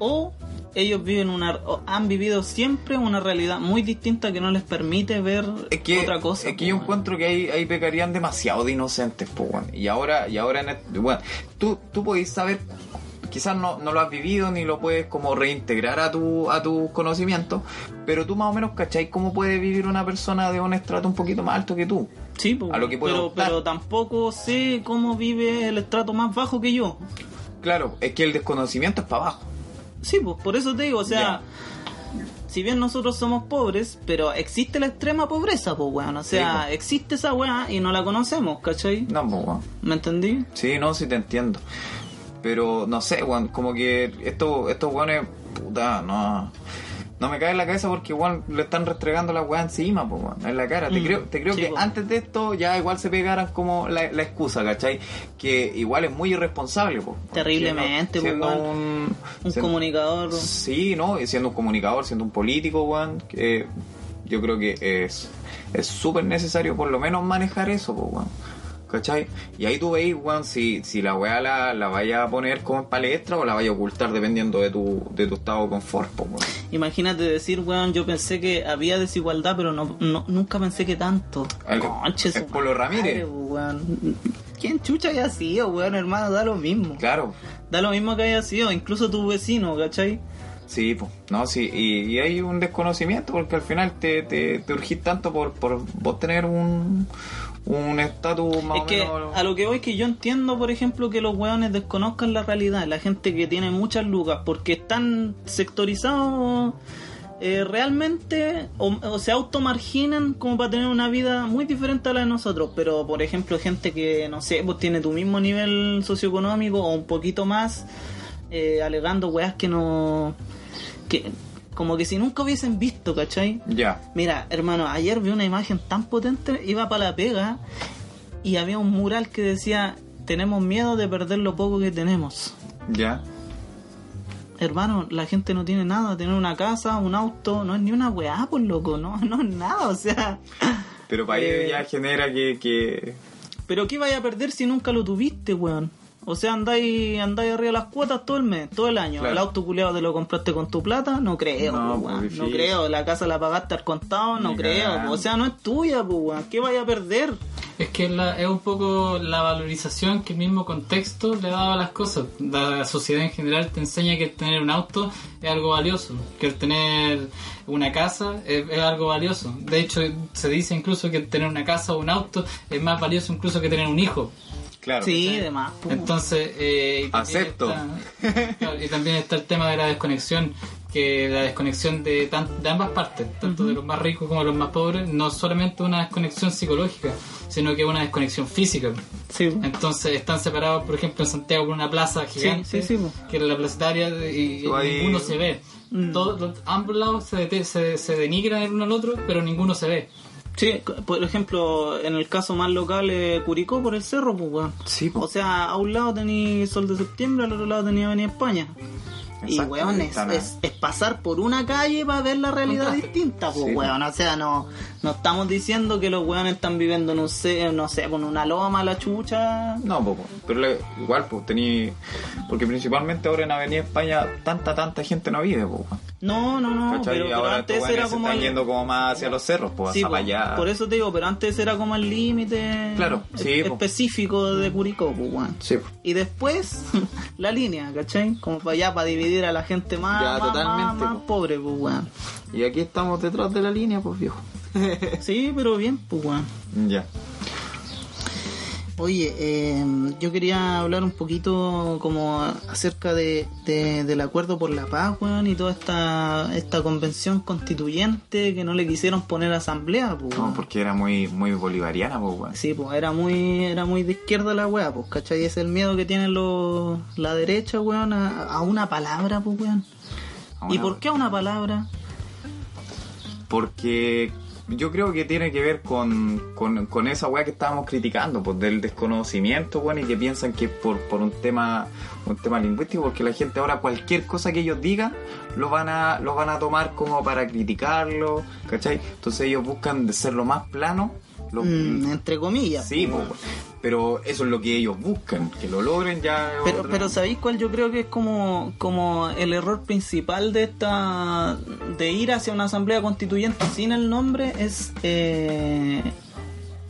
A: O ellos viven una, han vivido siempre una realidad muy distinta que no les permite ver
B: Es que,
A: otra cosa.
B: es que
A: po,
B: yo encuentro que ahí, ahí pecarían demasiado de inocentes, weón. Y ahora, y ahora en este- bueno, tú, tú podés saber, quizás no, no lo has vivido ni lo puedes como reintegrar a tu, a tus conocimientos, pero tú más o menos cacháis cómo puede vivir una persona de un estrato un poquito más alto que tú.
A: Sí, po,
B: a lo que puedo
A: pero,
B: optar.
A: pero tampoco sé cómo vive el estrato más bajo que yo.
B: Claro, es que el desconocimiento es para abajo.
A: Sí, pues por eso te digo, o sea, si bien nosotros somos pobres, pero existe la extrema pobreza, pues weón. O sea,
B: Sí, po.
A: existe esa weá y no la conocemos, ¿cachai?
B: No, po, weón.
A: ¿Me entendí?
B: Sí, no, sí te entiendo. Pero no sé, weón, como que esto, estos weones, puta, no. No me cae en la cabeza porque igual le están restregando la weá encima, weón, en la cara. Te
A: Mm,
B: creo, te creo
A: sí,
B: que
A: po.
B: antes de esto ya igual se pegaran como la, la excusa, ¿cachai? Que igual es muy irresponsable, pues.
A: Terriblemente,
B: siendo,
A: po,
B: un,
A: Un
B: siendo-
A: comunicador.
B: Sí, ¿no? Y siendo un comunicador, siendo un político, weón, que yo creo que es es súper necesario por lo menos manejar eso, pues, weón. ¿Cachai? Y ahí tú veis, weón, si, si la weá la, la vaya a poner como en palestra o la vaya a ocultar dependiendo de tu, de tu estado de confort, weón.
A: Imagínate decir, weón, yo pensé que había desigualdad, pero no, no- nunca pensé que tanto.
B: El-
A: Conche,
B: el Polo Ramírez.
A: weón. ¿Quién chucha haya sido, weón, hermano? Da lo mismo.
B: Claro,
A: Da lo mismo que haya sido, incluso tu vecino, ¿cachai?
B: sí, pues, no, sí, y, y hay un desconocimiento porque al final te, te, te urgís tanto por, por vos tener un un estatus más
A: Es
B: o
A: que
B: menos...
A: a lo que voy que yo entiendo, por ejemplo, que los weones desconozcan la realidad, la gente que tiene muchas lucas, porque están sectorizados eh, realmente o, o se automarginan como para tener una vida muy diferente a la de nosotros. Pero, por ejemplo, gente que, no sé, pues tiene tu mismo nivel socioeconómico o un poquito más, eh, alegando weas que no. que como que si nunca hubiesen visto, ¿cachai?
B: Ya,
A: Mira, hermano, ayer vi una imagen tan potente, iba para la pega y había un mural que decía, tenemos miedo de perder lo poco que tenemos.
B: ya.
A: Hermano, la gente no tiene nada, tener una casa, un auto, no es ni una weá, por loco, no, no es nada, o sea...
B: Pero para
A: Eh,
B: ello ya genera que, que
A: Pero ¿qué vaya a perder si nunca lo tuviste, weón? O sea, andáis, andáis arriba de las cuotas todo el mes, todo el año.
B: Claro.
A: El auto culeado te lo compraste con tu plata, no creo,
B: No,
A: po,
B: pues,
A: no creo. La casa la pagaste al contado, no
B: Ni
A: creo. po. O sea, no es tuya, pues. ¿Qué vaya a perder?
C: Es que la- es un poco la valorización que el mismo contexto le da a las cosas. La sociedad en general te enseña que el tener un auto es algo valioso, que el tener una casa es, es algo valioso. De hecho, se dice incluso que tener una casa o un auto es más valioso incluso que tener un hijo.
B: Claro.
A: sí, demás.
C: Entonces, eh, y también
B: Acepto.
C: está- claro, y también está el tema de la desconexión, que la desconexión de, tan- de ambas partes, tanto de los más ricos como de los más pobres, no solamente una desconexión psicológica, sino que una desconexión física.
A: Sí.
C: Entonces están separados, por ejemplo, en Santiago por una plaza gigante,
A: sí, sí,
C: que es la placetaria, y, y
B: ahí-
C: ninguno se ve.
A: Mm.
C: Todos, los- ambos lados se, se, se denigran el uno al otro, pero ninguno se ve.
A: Sí, por ejemplo, en el caso más local, eh, Curicó por el cerro, pues, weón.
B: Sí, po.
A: O sea, a un lado tenía Sol de Septiembre, al otro lado tenía Avenida España. Y, weón, es, es- es pasar por una calle para ver la realidad distinta, pues,
B: Sí.
A: weón. O sea, no, no estamos diciendo que los weones están viviendo, no sé, no sé, con una loma, la chucha.
B: No, poco. Pero le- igual, pues, tení... Porque principalmente ahora en Avenida España tanta, tanta gente no vive, pues.
A: No, no, no, pero, antes era
B: se
A: como
B: están
A: el-
B: yendo como más hacia los cerros, pues,
A: Sí,
B: hasta
A: po,
B: para allá.
A: por eso te digo, pero antes era como el límite
B: Claro, sí, po.
A: específico de Curicó, pues, weón.
B: Sí.
A: Y después la línea, ¿cachai? Como para allá, para dividir a la gente más,
B: Ya,
A: más,
B: totalmente,
A: más, más
B: po.
A: pobre, pues, weón.
B: Y aquí estamos detrás de la línea, pues, viejo.
A: Sí, pero bien, pues, weón.
B: Ya.
A: Oye, eh, yo quería hablar un poquito como acerca de, de- del acuerdo por la paz, weón, y toda esta, esta convención constituyente que no le quisieron poner asamblea, pues,
B: No, porque era muy, muy bolivariana, pues, weón.
A: Sí, pues era muy, era muy de izquierda la weá, pues, ¿cachai? Es el miedo que tienen los, la derecha, weón, a, a una palabra, pues, weón. ¿Y por qué a una palabra?
B: Porque yo creo que tiene que ver con, con, con esa weá que estábamos criticando, pues del desconocimiento, bueno, y que piensan que por, por un tema un tema lingüístico, porque la gente ahora cualquier cosa que ellos digan lo van a lo van a tomar como para criticarlo, ¿cachai? Entonces ellos buscan de ser lo más plano, lo,
A: Mm, entre comillas.
B: sí, pero eso es lo que ellos buscan, que lo logren ya.
A: Pero,
B: otra-
A: pero ¿sabéis cuál yo creo que es como, como el error principal de esta de ir hacia una asamblea constituyente sin el nombre es eh,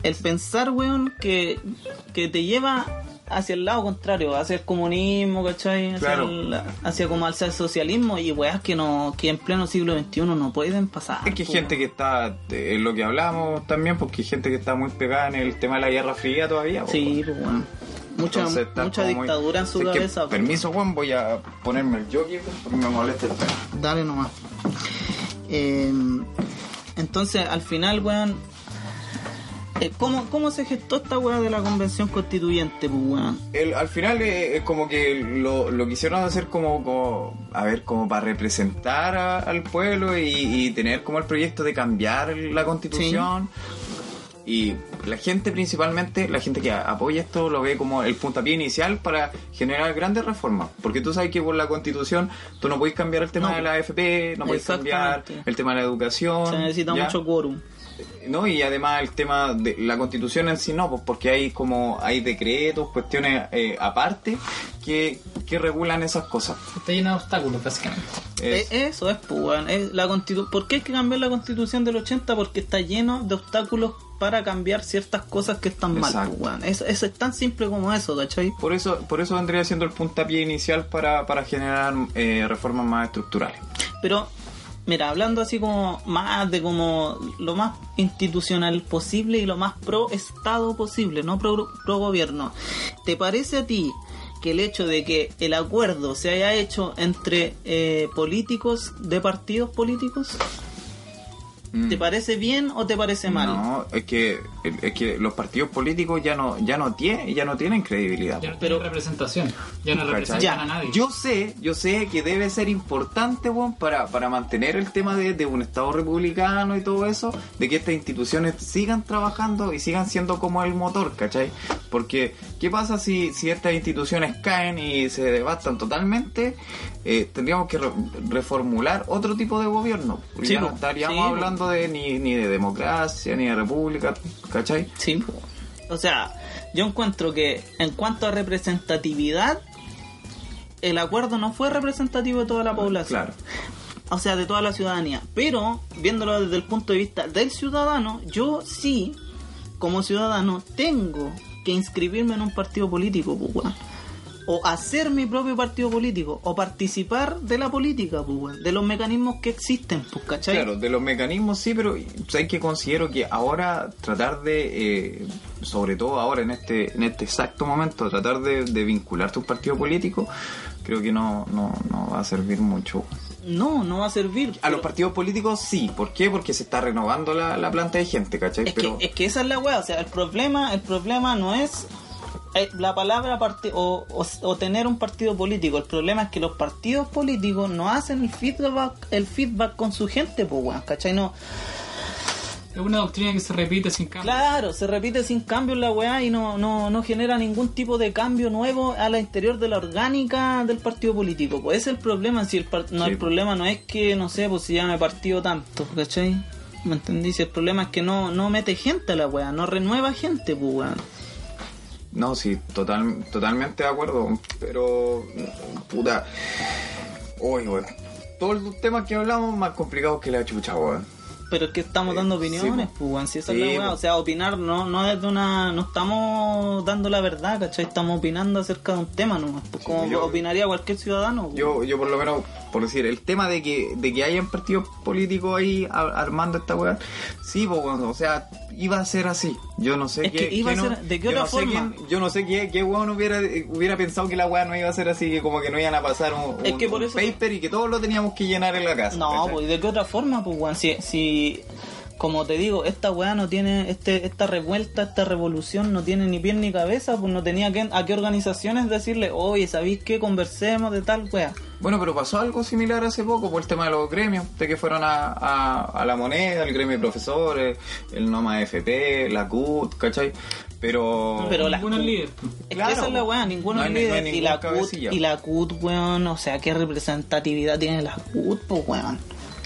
A: el pensar, weón, que, que te lleva hacia el lado contrario, hacia el comunismo, ¿cachai? Hacia,
B: Claro.
A: el- hacia como hacia el socialismo y weas que no que en pleno siglo XXI no pueden pasar.
B: Es que hay gente que está, eh, en lo que hablamos también, porque hay gente que está muy pegada en el tema de la Guerra Fría todavía.
A: Sí, pues weón. Mucha,
B: Entonces
A: mucha
B: muy-
A: dictadura en su
B: que,
A: cabeza. po.
B: permiso, Juan, voy a ponerme el jockey porque me molesta el pelo.
A: Dale nomás. Eh, entonces, al final, weón. Eh, ¿cómo, ¿Cómo se gestó esta weá de la convención constituyente, pues, weón?
B: El- al final eh, es como que lo, lo quisieron hacer como, como, a ver, como para representar a- al pueblo y, y tener como el proyecto de cambiar la constitución. Y la gente principalmente, la gente que apoya esto lo ve como el puntapié inicial para generar grandes reformas. Porque tú sabes que por la constitución tú no puedes cambiar el tema
A: No.
B: de la AFP, no puedes cambiar el tema de la educación.
A: Se necesita
B: ¿ya?
A: mucho quórum.
B: No, y además el tema de la constitución en sí no, pues porque hay como hay decretos, cuestiones eh, aparte que, que regulan esas cosas.
C: Está lleno de obstáculos, básicamente.
B: Es-
A: Eh, eso es, pues. Es la constitu- ¿Por qué hay que cambiar la constitución del 80? Porque está lleno de obstáculos para cambiar ciertas cosas que están mal,
B: Exacto.
A: pues. Eso, eso es tan simple como eso, ¿cachai?
B: por eso por eso vendría siendo el puntapié inicial para, para generar eh, reformas más estructurales.
A: Pero, mira, hablando así como más de como lo más institucional posible y lo más pro Estado posible, no pro, gobierno, ¿te parece a ti que el hecho de que el acuerdo se haya hecho entre eh, políticos de partidos políticos, ¿te parece bien o te parece mal?
B: Mm. No, es que es que los partidos políticos ya no ya no tienen ya no tienen credibilidad.
C: Ya no
A: Pero-
C: representación. Ya no representan
A: Ya,
C: a nadie.
B: Yo sé, yo sé que debe ser importante, weón, para, para mantener el tema de, de un Estado republicano y todo eso, de que estas instituciones sigan trabajando y sigan siendo como el motor, ¿cachai? Porque, ¿qué pasa si, si estas instituciones caen y se devastan totalmente? Eh, tendríamos que re- reformular otro tipo de gobierno.
A: Sí,
B: ya no estaríamos
A: Sí,
B: hablando de ni, ni de democracia, ni de república, ¿cachai?
A: Sí, o sea, yo encuentro que en cuanto a representatividad, el acuerdo no fue representativo de toda la población.
B: Claro.
A: o sea, de toda la ciudadanía. Pero, viéndolo desde el punto de vista del ciudadano, yo sí, como ciudadano, tengo que inscribirme en un partido político, pues. O hacer mi propio partido político, o participar de la política, pues. De los mecanismos que existen, pues, ¿cachai?
B: Claro, de los mecanismos sí, pero hay que considero que ahora tratar de, eh, sobre todo ahora en este en este exacto momento, tratar de, de vincularte a un partido político, creo que no, no, no va a servir mucho.
A: No, no va a servir.
B: A los partidos políticos sí, ¿por qué? Porque se está renovando la, la planta de gente, ¿cachai?
A: Es,
B: pero
A: que, es que esa es la weá, o sea, el problema, el problema no es eh, la palabra o, o- o tener un partido político, el problema es que los partidos políticos no hacen el feedback, el feedback con su gente, pues weón, ¿cachai? No,
C: Es una doctrina que se repite sin cambio.
A: claro, se repite sin cambio la weá y no, no, no genera ningún tipo de cambio nuevo a la interior de la orgánica del partido político. Pues ese es el problema, si el, par- no,
B: Sí.
A: el problema no es que, no sé, pues se llame partido tanto, ¿cachai? ¿Me entendí? Si el problema es que no, no mete gente a la weá, no renueva gente, pues weón.
B: no, sí, total, totalmente de acuerdo, pero puta, uy, weón. Todos los temas que hablamos más complicados que la chucha, weón.
A: Pero es que estamos
B: Sí,
A: dando
B: sí,
A: opiniones,
B: po.
A: pues, weón, si esa
B: Sí,
A: es la weá.
B: po.
A: O sea, opinar no, no es de una. No estamos dando la verdad, ¿cachai? Estamos opinando acerca de un tema, ¿no? Pues como
B: yo-
A: opinaría cualquier ciudadano. pues.
B: Yo, yo por lo menos, por decir, el tema de que, de que hayan partidos políticos ahí a- armando esta weá, sí, pues, o sea, iba a ser así. Yo no sé
A: Es
B: qué.
A: que iba a
B: no-
A: ser- ¿de qué otra
B: no
A: forma?
B: quién- yo no sé qué, qué weón hubiera, hubiera pensado que la weá no iba a ser así, que como que no iban a pasar un,
A: Es
B: un-
A: que por
B: un
A: eso-
B: paper y que todos lo teníamos que llenar en la casa.
A: No,
B: ¿cachai?
A: pues, ¿de qué otra forma, pues, weón? Si, si como te digo, esta weá no tiene, este, esta revuelta, esta revolución no tiene ni pie ni cabeza, pues no tenía que, a qué organizaciones decirle, oye, ¿sabéis qué? Conversemos de tal weá.
B: Bueno, pero pasó algo similar hace poco por el tema de los gremios, de que fueron a, a, a la moneda, el gremio de profesores, el NOMA FP, la CUT, ¿cachai? Pero...
A: Pero la
C: Ninguno es líder.
A: Es que
B: Claro,
A: esa es la weá, ninguno
B: no
A: es
B: no
A: líder. y, la CUT, y la CUT, weón, o sea, ¿qué representatividad tiene la CUT, pues weón?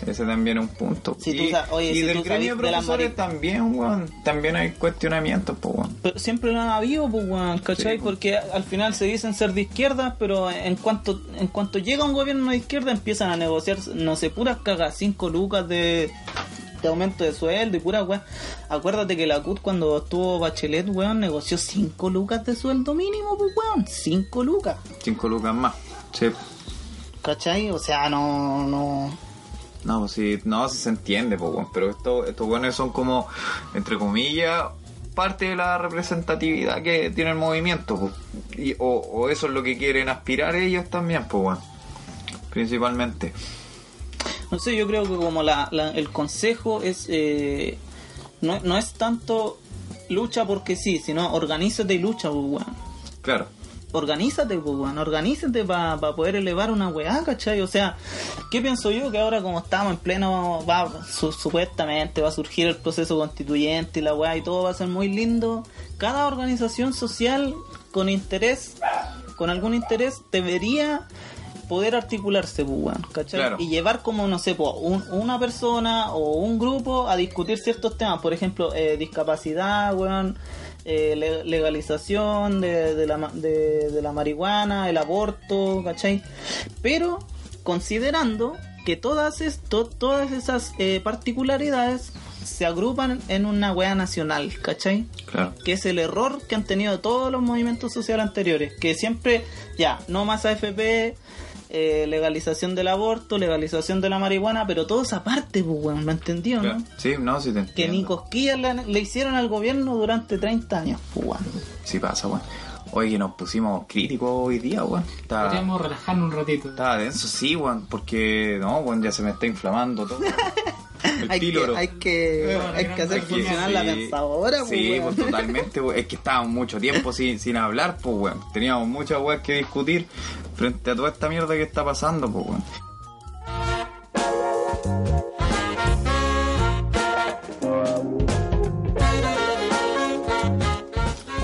B: Ese también es un punto.
A: Si tú
B: y
A: sa- oye,
B: y
A: si
B: del
A: tú
B: gremio de
A: la
B: profesores también, weón. También hay cuestionamientos, pues, weón.
A: Pero siempre lo han habido, pues, weón, ¿cachai?
B: Sí.
A: Porque al final se dicen ser de izquierda, pero en cuanto en cuanto llega un gobierno de izquierda empiezan a negociar, no sé, puras cagas, 5 lucas de, de aumento de sueldo y puras weón. Acuérdate que la CUT cuando estuvo Bachelet, weón, negoció 5 lucas de sueldo mínimo, pues, weón, 5 lucas,
B: Cinco lucas más. Sí.
A: ¿cachai? O sea, no, no...
B: No, pues sí, no, sí se entiende, pues, weón. Pero esto, estos weones son como, entre comillas, parte de la representatividad que tiene el movimiento, pues. Y, o, o eso es lo que quieren aspirar ellos también, pues, weón. Principalmente.
A: No sé, yo creo que como la, la- el consejo es eh, no, no es tanto lucha porque sí, sino organízate y lucha, pues, weón.
B: Claro.
A: Organízate, pues. Organízate para poder elevar una weá, ¿cachai? O sea, ¿qué pienso yo? Que ahora como estamos en pleno, va, su- supuestamente va a surgir el proceso constituyente y la weá y todo va a ser muy lindo. Cada organización social con interés, con algún interés, debería poder articularse, pues, ¿cachai?
B: Claro.
A: Y llevar como, no sé, pues, un- una persona o un grupo a discutir ciertos temas, por ejemplo, eh, discapacidad, weón, eh, le- legalización de, de la, de, de la marihuana, el aborto, ¿cachai? Pero considerando que todas, esto, todas esas eh, particularidades se agrupan en una wea nacional, ¿cachai?
B: Claro.
A: que es el error que han tenido todos los movimientos sociales anteriores, que siempre, ya, no más AFP, eh, legalización del aborto, legalización de la marihuana, pero todo esa parte, pues, weón, ¿me entendió,
B: Claro.
A: no?
B: Sí, no, sí te entiendo.
A: Que ni cosquillas le, le hicieron al gobierno durante 30 años, pues, weón.
B: Sí pasa, weón. Oye, que nos pusimos críticos hoy día, weón. Está,
C: Podríamos relajarnos un ratito.
B: está denso, sí, weón. Porque, no, weón, ya se me está inflamando todo. El
A: Hay que, hay que, hay que hacer funcionar la
B: Sí,
A: pensadora, pues,
B: Sí,
A: weón.
B: pues totalmente, weón. Es que estábamos mucho tiempo sin, sin hablar, pues, weón. Teníamos muchas weas que discutir frente a toda esta mierda que está pasando, pues, weón.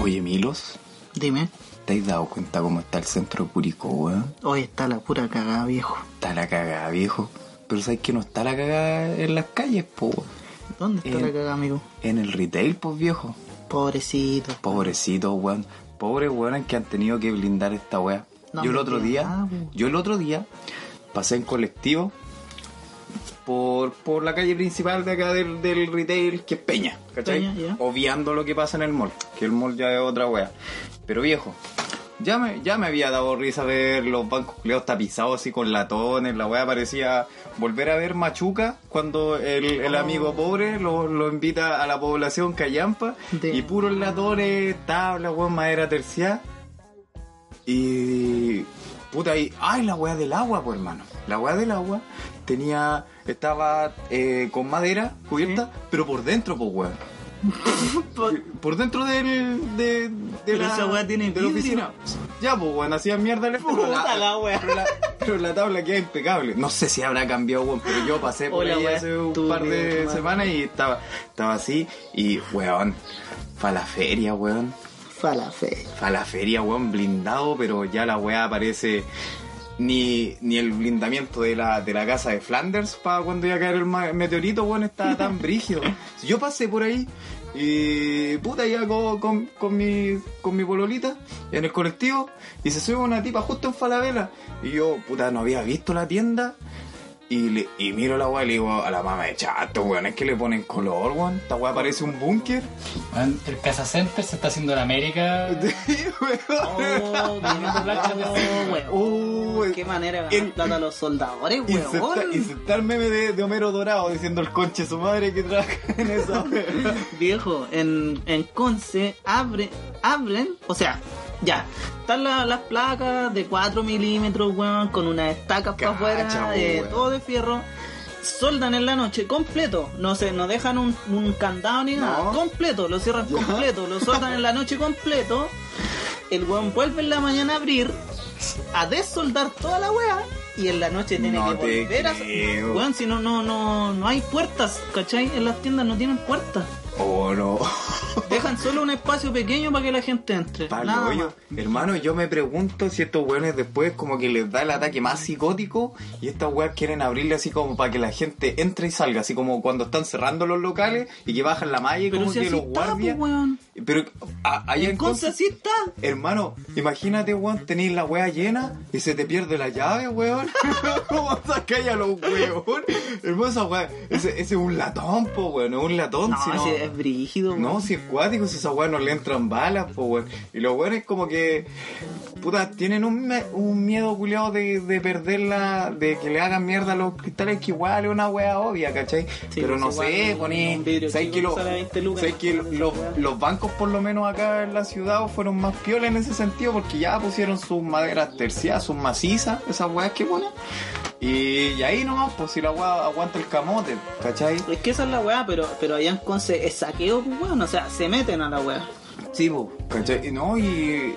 B: Oye, Milos,
A: Dime,
B: ¿te has dado cuenta cómo está el centro de Curicó, weón?
A: hoy está la pura cagada, viejo.
B: Está la cagada, viejo. Pero sabes que no está la cagada en las calles, weón.
A: ¿Dónde está la cagada, amigo?
B: En el retail, pues, viejo.
A: Pobrecito.
B: Pobrecitos, weón. Pobres weones que han tenido que blindar esta weá.
A: No
B: yo el otro día,
A: nada,
B: yo el otro día pasé en colectivo por, por la calle principal de acá del, del retail, que es Peña, ¿cachai?
A: Peña, ya.
B: Obviando lo que pasa en el mall, que el mall ya es otra weá. Pero viejo, ya me, ya me había dado risa ver los bancos culiados tapizados así con latones, la weá parecía volver a ver Machuca cuando el, el amigo pobre lo, lo invita a la población callampa
A: De-
B: y puros latones, tabla, weón, madera terciada. Y. Puta, y. ¡Ay, la weá del agua, pues, hermano! La weá del agua tenía. Estaba eh, con madera cubierta, pero por dentro, pues, weón. Por dentro del. de, de
A: Pero
B: la,
A: esa weá tiene
B: de la oficina. Ya, pues, weón, hacía mierda el efecto, pero
A: la weá.
B: Pero la, pero la tabla queda impecable. No sé si habrá cambiado, weón, pero yo pasé por
A: Hola,
B: ahí hace un par de semanas y estaba, estaba así. Y, weón, fue a la feria, weón.
A: Falafel.
B: Fue a la feria, weón, blindado, pero ya la weá parece ni, ni el blindamiento de la, de la casa de Flanders para cuando iba a caer el meteorito, weón, estaba tan brígido. Si Yo pasé por ahí y puta ya con, con, con mi con mi pololita en el colectivo y se sube una tipa justo en Falabella y yo puta no había visto la tienda y, le, y miro la weá y le digo a la mamá de chato, weón, es que le ponen color, weón, esta weá parece un búnker.
C: Weón, El Casa Center se está haciendo en América.
A: Oh, oh, Qué manera de
B: el-
A: ganar plata a los soldadores, weón.
B: insertar meme de, de Homero Dorado diciendo el conche su madre que trabaja en eso.
A: Viejo, en, en Conce abre, abren, o sea, ya, están la- las placas de 4 milímetros, weón, con unas estacas para afuera, eh, todo de fierro. soldan en la noche completo. No sé, no dejan un, un candado ni nada.
B: No.
A: Completo, lo cierran completo. Lo soldan en la noche completo. El weón vuelve en la mañana a abrir, a desoldar toda la wea. Y en la noche tiene
B: No
A: que volver a. Weón, si no, no, no, no hay puertas, ¿cachai? En las tiendas no tienen puertas.
B: Oh, no.
A: Dejan solo un espacio pequeño para que la gente entre.
B: Hoyo.
A: más.
B: Hermano, yo me pregunto si estos weones después como que les da el ataque más psicótico y estas weas quieren abrirle así como para que la gente entre y salga, así como cuando están cerrando los locales y que bajan la malla y
A: Pero
B: como
A: si
B: que los
A: está,
B: guardias...
A: pues, weón.
B: Pero a- allá en Conce-
A: está.
B: Hermano, imagínate, weón, tenéis la wea llena y se te pierde la llave, weón. ¿Cómo sacáis a los weón? Hermano, esa wea, ese, ese es un latón, po, weón, es un latón.
A: No,
B: si no,
A: si es brígido.
B: no,
A: weón.
B: si es cuático, si esa weá no le entran balas, po, weón. Y los weones como que, puta, tienen un, miedo culiado de, de perderla, de que le hagan mierda a los cristales, que igual es una weá obvia, ¿cachai?
A: Sí,
B: Pero
A: pues
B: no sé, poní,
A: un vidrio
B: ¿sabes
A: chico
B: que,
A: que
B: lo-
A: sale a 20 lucas,
B: sabes
A: no
B: que los,
A: weá.
B: Bancos, por lo menos acá en la ciudad, fueron más piola en ese sentido, porque ya pusieron sus maderas terciadas, sus macizas, esas weas que ponen. Y, y ahí nomás, pues si la weá aguanta el camote, ¿cachai?
A: Es que esa es la weá, pero, pero allá en Conce es saqueo, pues weón. O sea, se meten a la weá.
B: Sí, po, ¿cachai? No, y,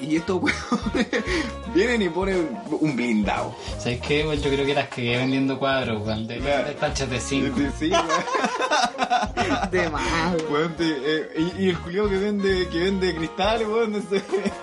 B: y estos weones vienen y ponen un blindado.
C: ¿Sabes qué? Pues yo creo que las que vendiendo cuadros, weón, de,
B: Claro.
C: de planchas de 5.
B: Sí, sí, weón.
A: De más, weón.
B: Eh, y, y el Julio que vende, que vende cristales, weón, ese-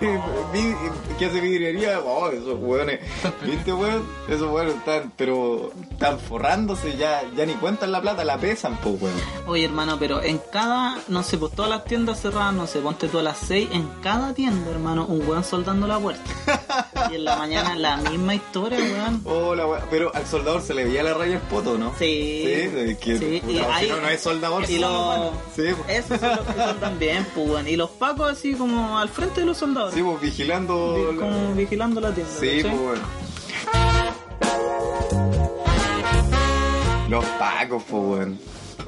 B: vid- que hace vidriería, oh, esos weones, ¿viste, weón? Esos weones están, pero están forrándose, ya, ya ni cuentan la plata, la pesan, pues, weón.
A: Oye, hermano, pero en cada, no sé, pues todas las tiendas cerradas, no sé, ponte tú a las 6, en cada tienda, hermano, un weón soldando la puerta. Y en la mañana la misma historia, weón.
B: Oh, la weá. Pero al soldador se le veía la raya el poto, ¿no?
A: Sí.
B: Sí, es que,
A: Sí,
B: puta,
A: y
B: si
A: hay-
B: no, no es soldador.
A: Y los...
B: Sí, pues.
A: Esos son los que soldan bien, pues, weón. Y los pacos así como al frente de los soldados.
B: Sí, pues vigilando.
A: Vi-
B: la-
A: como vigilando la tienda.
B: Sí,
A: ¿cachai?
B: pues bueno. Los pacos, pues weón.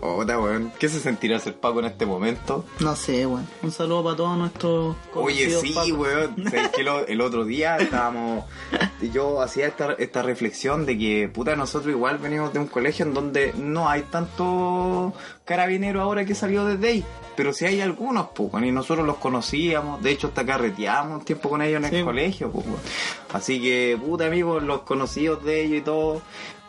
B: Weón. ¿Qué se sentirá ser paco en este momento?
A: No sé, weón. Un saludo para todos nuestros
B: Oye, sí,
A: pacos.
B: weón. ¿Sabes que lo- el otro día estábamos. Yo hacía esta, esta reflexión de que, puta, nosotros igual venimos de un colegio en donde no hay tanto carabinero ahora que salió desde ahí. Pero sí hay algunos, pues, y nosotros los conocíamos. De hecho, hasta carreteamos un tiempo con ellos en el
A: Sí,
B: colegio, pues. Así que, puta, amigos, los conocidos de ellos y todo.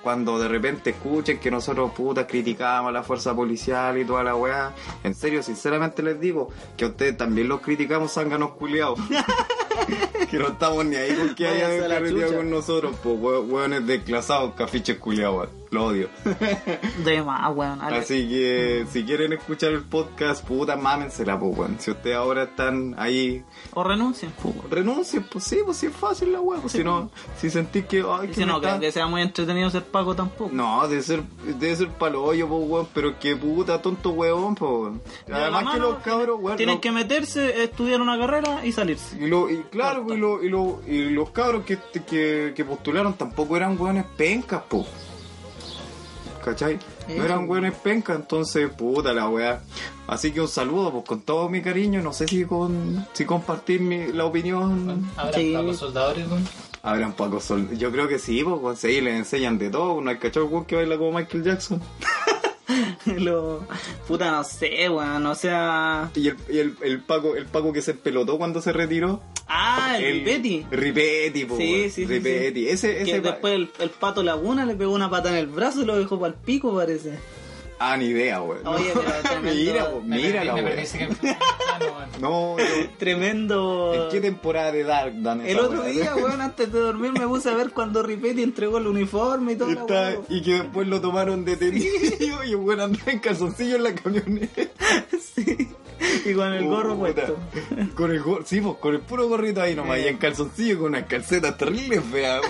B: Cuando de repente escuchen que nosotros putas criticamos a la fuerza policial y toda la weá, en serio, sinceramente les digo que a ustedes también los criticamos zánganos culiados. que no estamos ni ahí con que
A: Váyanse
B: hayan carreteado con nosotros, pues weones desclasados, cafiches culiados. Lo odio.
A: De más, weón. Ale-
B: Así que si quieren escuchar el podcast, puta, mámensela, pues weón. Si ustedes ahora están ahí,
A: O renuncien, pues, weón.
B: renuncien, pues sí, pues sí es fácil la weá, pues
A: Sí,
B: si no, si sentís que, ay, que
A: si no,
B: está-
A: que sea muy entretenido ser paco tampoco.
B: No, debe ser, debe ser palo hoyo, pues, weón, pero que puta, tonto weón, pues, weón. Además que los cabros, weón,
A: Tienen que meterse, estudiar una carrera y salirse.
B: y, lo, y claro, y, lo- y, lo- y los cabros que, que, que postularon tampoco eran weones pencas, po. ¿Cachai? No eran weones pencas, entonces, puta la weá. Así que un saludo, pues con todo mi cariño, no sé si con si compartir mi, la opinión.
C: Habrá
A: Sí.
C: pocos soldadores, weón.
B: Habrán pocos sol. Yo creo que sí, pues, sí, les enseñan de todo. No hay cachorro que baila como Michael Jackson.
A: Lo... Puta, no sé, weón. O sea.
B: Y el, y el, el Paco, el Paco que se pelotó cuando se retiró.
A: Ah, el, Ripetti.
B: Ripetti, po,
A: Sí, sí, sí,
B: Ripetti.
A: sí.
B: Ese,
A: Que
B: ese
A: después el, el pato Laguna le pegó una pata en el brazo y lo dejó para el pico, parece.
B: Ah, ni idea, weón.
A: Oye, pero tremendo-
B: mira, mira
C: capítulo. Ah, no,
A: Tremendo.
B: ¿En qué temporada de Dark dan
A: El otro día, weón, antes de dormir me puse a ver cuando Ripetti entregó el uniforme y todo.
B: Está- y que después lo tomaron detenido y weón andaba en calzoncillo en la camioneta.
A: Sí. Y con el gorro puesto.
B: Con el gorro, sí, pues, con el puro gorrito ahí nomás, y en calzoncillo con unas calcetas terribles feas.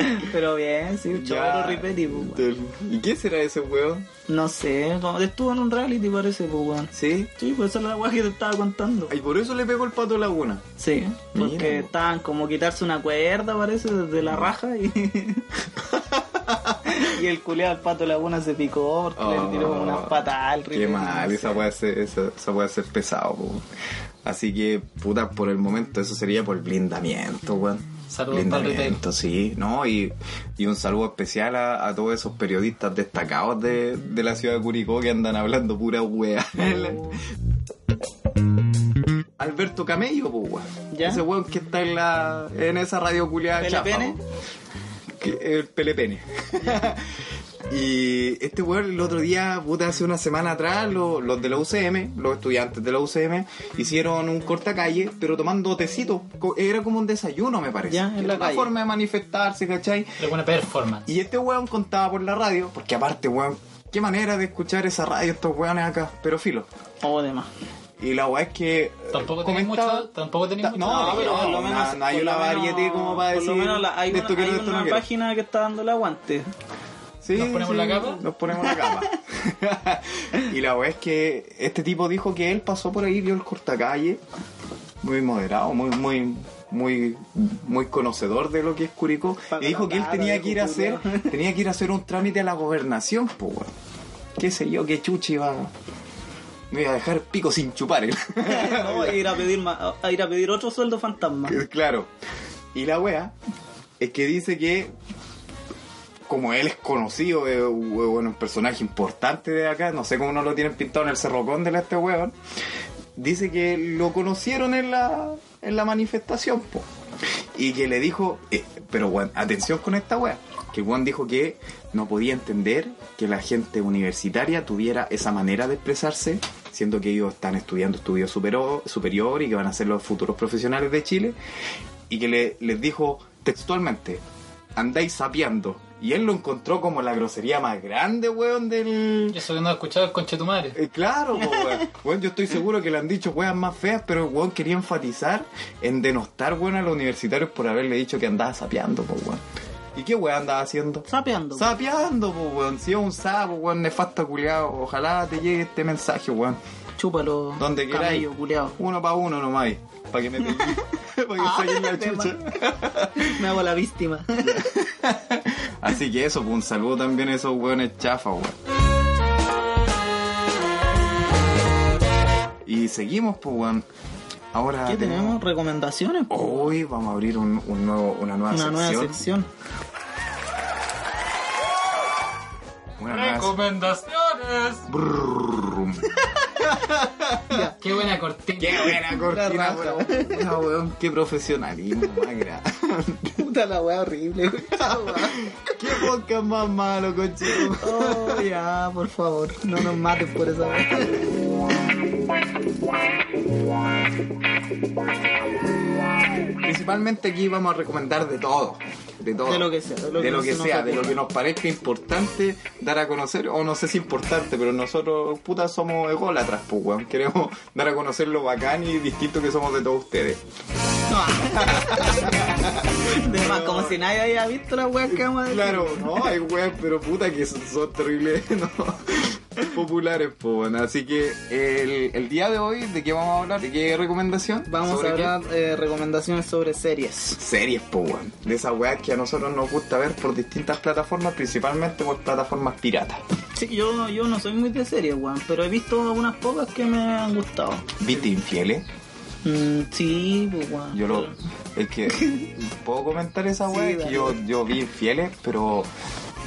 A: Pero bien, sí, un chaval Ripetti, pues,
B: ¿Y qué será ese weón?
A: No sé, como estuvo en un reality parece, pues, weón.
B: ¿Sí?
A: Sí, pues esa es la weá que te estaba contando.
B: Y por eso le pegó el pato Laguna.
A: Sí, porque
B: Mira,
A: estaban como quitarse una cuerda, parece, desde la raja y. y el culeado al pato Laguna se picó porque le tiró unas patas al
B: Qué mal,
A: no
B: esa puede ser, esa, esa puede ser pesado, po. Así que, puta, por el momento eso sería por blindamiento, weón.
C: Saludos para
B: sí, ¿no? Y, y un saludo especial a, a todos esos periodistas destacados de, de la ciudad de Curicó que andan hablando pura wea. Alberto Camello, pues. Ese weón que está en la en esa radio culiada
A: ¿Pelepene?
B: Que- El pelepene. y este weón el otro día, puta, hace una semana atrás, lo- los de la UCM, los estudiantes de la UCM, hicieron un cortacalle, pero tomando tecito. Era como un desayuno, me parece.
A: Ya, en la
B: Una
A: calle.
B: forma de manifestarse, ¿cachai?
C: Pero buena performance.
B: Y este weón contaba por la radio, porque aparte, weón, qué manera de escuchar esa radio estos weones acá, pero filo.
A: O demás.
B: Y la weá es que.
C: Tampoco tenéis mucho, tampoco tenéis mucho.
B: no,
A: No, pero por lo
B: no,
A: menos.
B: no hay una variedad como para
A: Por lo
B: decir,
A: menos la- hay una, hay página que está dando el aguante.
B: Sí,
C: ¿Nos ponemos
B: sí,
C: la capa?
B: Nos ponemos la capa. y la weá es que este tipo dijo que él pasó por ahí, vio el cortacalle, muy moderado, muy, muy, muy, muy conocedor de lo que es Curicó, y dijo que él tenía que ir a hacer, tenía que ir a hacer un trámite a la gobernación, pues weón. Qué sé yo, qué chuchi iba. Me iba a dejar pico sin chupar. ¿eh?
A: no, a ir a pedir ma- a ir a pedir otro sueldo fantasma.
B: Claro. Y la wea es que dice que como él es conocido, un bueno, un personaje importante de acá, no sé cómo no lo tienen pintado en el Cerro Cóndel a este weón, dice que lo conocieron en la, en la manifestación, po. Y que le dijo, eh, pero weón, atención con esta wea, que Juan dijo que no podía entender que la gente universitaria tuviera esa manera de expresarse, siendo que ellos están estudiando estudio superior, superior y que van a ser los futuros profesionales de Chile, y que le, les dijo textualmente, andáis sapeando. Y él lo encontró como la grosería más grande, weón, del...
C: Eso que no he escuchado es conche tu madre.
B: Eh, claro, po, weón. Weón, yo estoy seguro que le han dicho weas más feas, pero el weón quería enfatizar en denostar, weón, a los universitarios por haberle dicho que andaba sapeando, po, weón. ¿Y qué weón andaba haciendo?
A: Sapeando.
B: Sapeando, po, weón. Si es un sapo, weón, nefasto culiado. Ojalá te llegue este mensaje, weón.
A: Chúpalo.
B: Donde queráis. Uno para uno nomás. Para que me pegue. Para que
A: Ah,
B: saquen la chucha.
A: Me hago la víctima.
B: Así que eso, pues un saludo también a esos weones chafa, weón. Y seguimos, pues, weón. Ahora
A: ¿Qué tenemos? ¿Recomendaciones?
B: Hoy vamos a abrir un, un nuevo, una nueva
A: Una
B: sección.
A: nueva sección.
B: Una nueva-
C: Recomendaciones.
B: Brrrrum.
C: Qué buena cortina.
B: Qué buena cortina, weón. Weón, Qué profesionalismo, grande.
A: Puta la wea horrible, güey.
B: Qué podcast más malo, cochino.
A: Oh, ya, por favor. No nos maten por esa wea.
B: Principalmente aquí vamos a recomendar de todo. De todo.
A: De lo que sea, de lo que
B: de lo
A: no
B: que
A: se nos
B: sea, de lo
A: ocurra.
B: que nos parezca importante dar a conocer, o no sé si importante, pero nosotros, putas, somos ególatras, pues, weón. Queremos dar a conocer lo bacán y distinto que somos de todos ustedes.
A: De más, como si nadie haya visto la wea que vamos a decir.
B: Claro, no, hay weas, pero puta que son, son terribles, ¿no? Populares, pues. Así que el, el día de hoy, ¿de qué vamos a hablar? ¿De qué recomendación?
A: Vamos a hablar eh, recomendaciones sobre series.
B: series, po, weón. De esas weas que a nosotros nos gusta ver por distintas plataformas, principalmente por plataformas piratas.
A: Sí, yo, yo no soy muy de series, weón, pero he visto algunas pocas que me han gustado.
B: ¿Viste Infieles?
A: Mm, sí, pues, weón.
B: Yo lo. Es que. ¿Puedo comentar esa
A: Sí,
B: wea?
A: Dale.
B: que yo, yo vi Infieles, pero.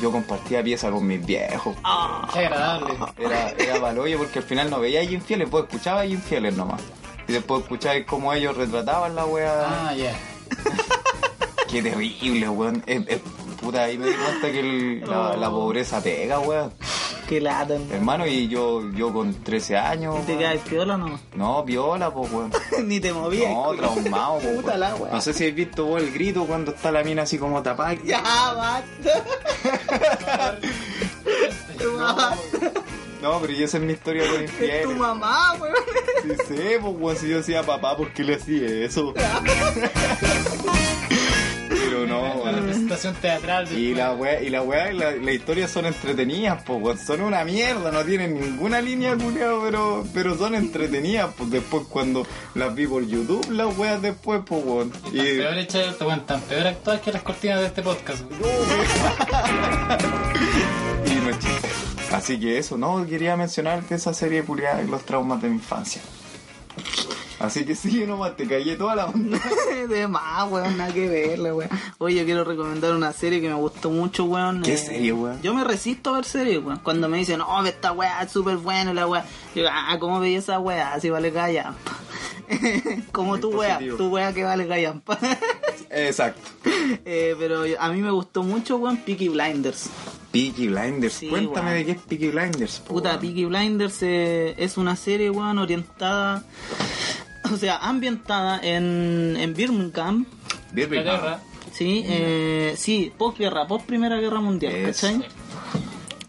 B: Yo compartía pieza con mis viejos.
A: Ah,
C: Qué agradable.
B: Era, era paloyo porque al final no veía a Infieles, pues escuchaba a Infieles nomás. Y después escuchaba cómo ellos retrataban la wea.
C: Ah, ya.
B: Qué terrible, weón. Es, es- puta, ahí me di cuenta que el- la, la pobreza pega, weón.
A: qué lata.
B: Hermano, y yo, yo con 13 años.
A: ¿Te
B: weón.
A: quedas piola o no?
B: No, viola, pues, weón.
A: Ni te movías.
B: No, traumado, po,
A: Puta
B: weón.
A: la wea.
B: No sé si habéis visto vos el grito cuando está la mina así como tapada.
A: Ya, basta.
B: No, pero yo esa es mi historia con
A: Es tu mamá, weón.
B: Sí sé, pues, weón, si yo decía papá, ¿por qué le hacía eso?
C: representación teatral.
B: Y la wea, y la wea, y la, la historia son entretenidas, weón. Son una mierda, no tienen ninguna línea culiao, pero, pero son entretenidas, pues después cuando las vi por YouTube, las weas después, pues, weón. Y,
C: peor hechas, bueno, tan peor actuadas que las cortinas de este podcast.
B: y no. Así que eso, no, quería mencionar de esa serie culiada y los traumas de mi infancia. Así que sí, nomás te caí toda la onda.
A: de más, weón, nada que verle, weón. Oye, yo quiero recomendar una serie que me gustó mucho, weón.
B: ¿Qué
A: eh,
B: serie, weón?
A: Yo me resisto a ver series, weón. Cuando me dicen, oh, esta weá es súper buena, la weá. Yo, ah, ¿cómo veía esa weá? Así vale callampa. Como tu weá, tu weá que vale callampa.
B: Exacto.
A: eh, pero a mí me gustó mucho, weón, Peaky Blinders.
B: Peaky Blinders.
A: Sí,
B: Cuéntame
A: weón.
B: de qué es Peaky Blinders. po,
A: Puta,
B: weón.
A: Peaky Blinders eh, es una serie, weón, orientada, o sea, ambientada en, en Birmingham.
B: Birmingham.
A: Sí, eh, sí, posguerra, post Primera Guerra Mundial. ¿cachai?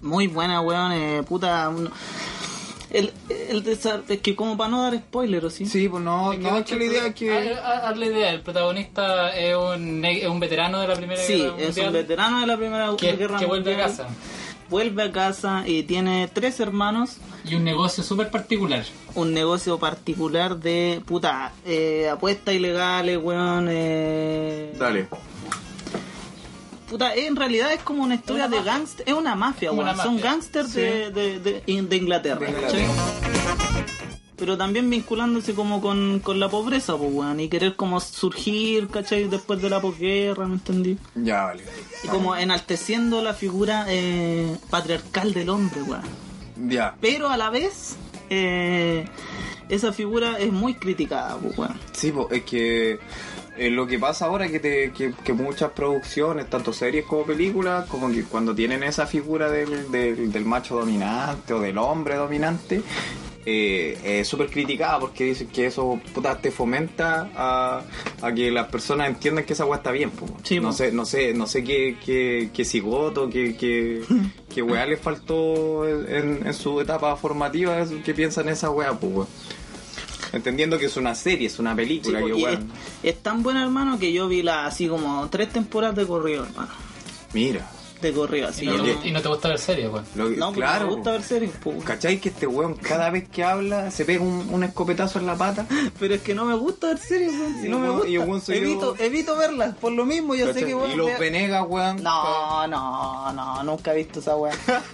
A: Muy buena, weón, eh, puta. un- El, el es que como para no dar spoiler, ¿o sí?
B: Sí, pues no,
C: Es que
B: no, es que la idea es que...
C: haz la idea, el protagonista es un, es un veterano de la Primera
A: Sí,
C: Guerra
A: es
C: Mundial
A: un veterano de la Primera
C: que,
A: Guerra
C: que vuelve a
A: Mundial.
C: casa.
A: Vuelve a casa y tiene tres hermanos,
C: Y un negocio súper particular.
A: un negocio particular de, puta, eh, apuestas ilegales, weón, eh,
B: Dale.
A: Puta, en realidad es como una historia
C: Una
A: de gángster, es una mafia, weón.
C: una
A: Son
C: mafia.
A: gángsters de, de, de, de Inglaterra.
B: Inglaterra.
A: Pero también vinculándose como con, con la pobreza, pues, weón, y querer como surgir, ¿cachai? Después de la posguerra, ¿me entendí?
B: Ya, vale.
A: Y como enalteciendo la figura eh, patriarcal del hombre, weón.
B: Ya.
A: Pero a la vez, eh, esa figura es muy criticada, pues, weón.
B: Sí, pues es que eh, lo que pasa ahora es que, te- que, que muchas producciones, tanto series como películas, como que cuando tienen esa figura del, del, del macho dominante o del hombre dominante, eh, es súper criticada porque dicen que eso puta, te fomenta a, a que las personas entiendan que esa weá está bien.
A: Sí,
B: no,
A: po.
B: sé, no sé no sé qué, qué, qué cigoto, qué, qué, qué weá le faltó en, en su etapa formativa que piensan esa weá. Pues. Entendiendo que es una serie, es una
A: Sí,
B: película. que,
A: y es,
B: weón,
A: es tan buena, hermano, que yo vi la así como tres temporadas de corrido, hermano.
B: Mira,
A: De corrido, así.
C: Y no,
A: yo
C: te, y no te gusta ver series, weón.
B: que-
A: No,
B: claro.
A: me gusta ver series, pues.
B: ¿Cachai que este weón cada vez que habla se pega un, un escopetazo en la pata?
A: Pero es que no me gusta ver series, weón. Si
B: Y
A: no me
B: weón-
A: gusta.
B: y weón soy
A: evito,
B: yo.
A: evito verlas, por lo mismo yo sé que vos
B: y los Venegas, weón.
A: No, no, no, nunca he visto esa weá.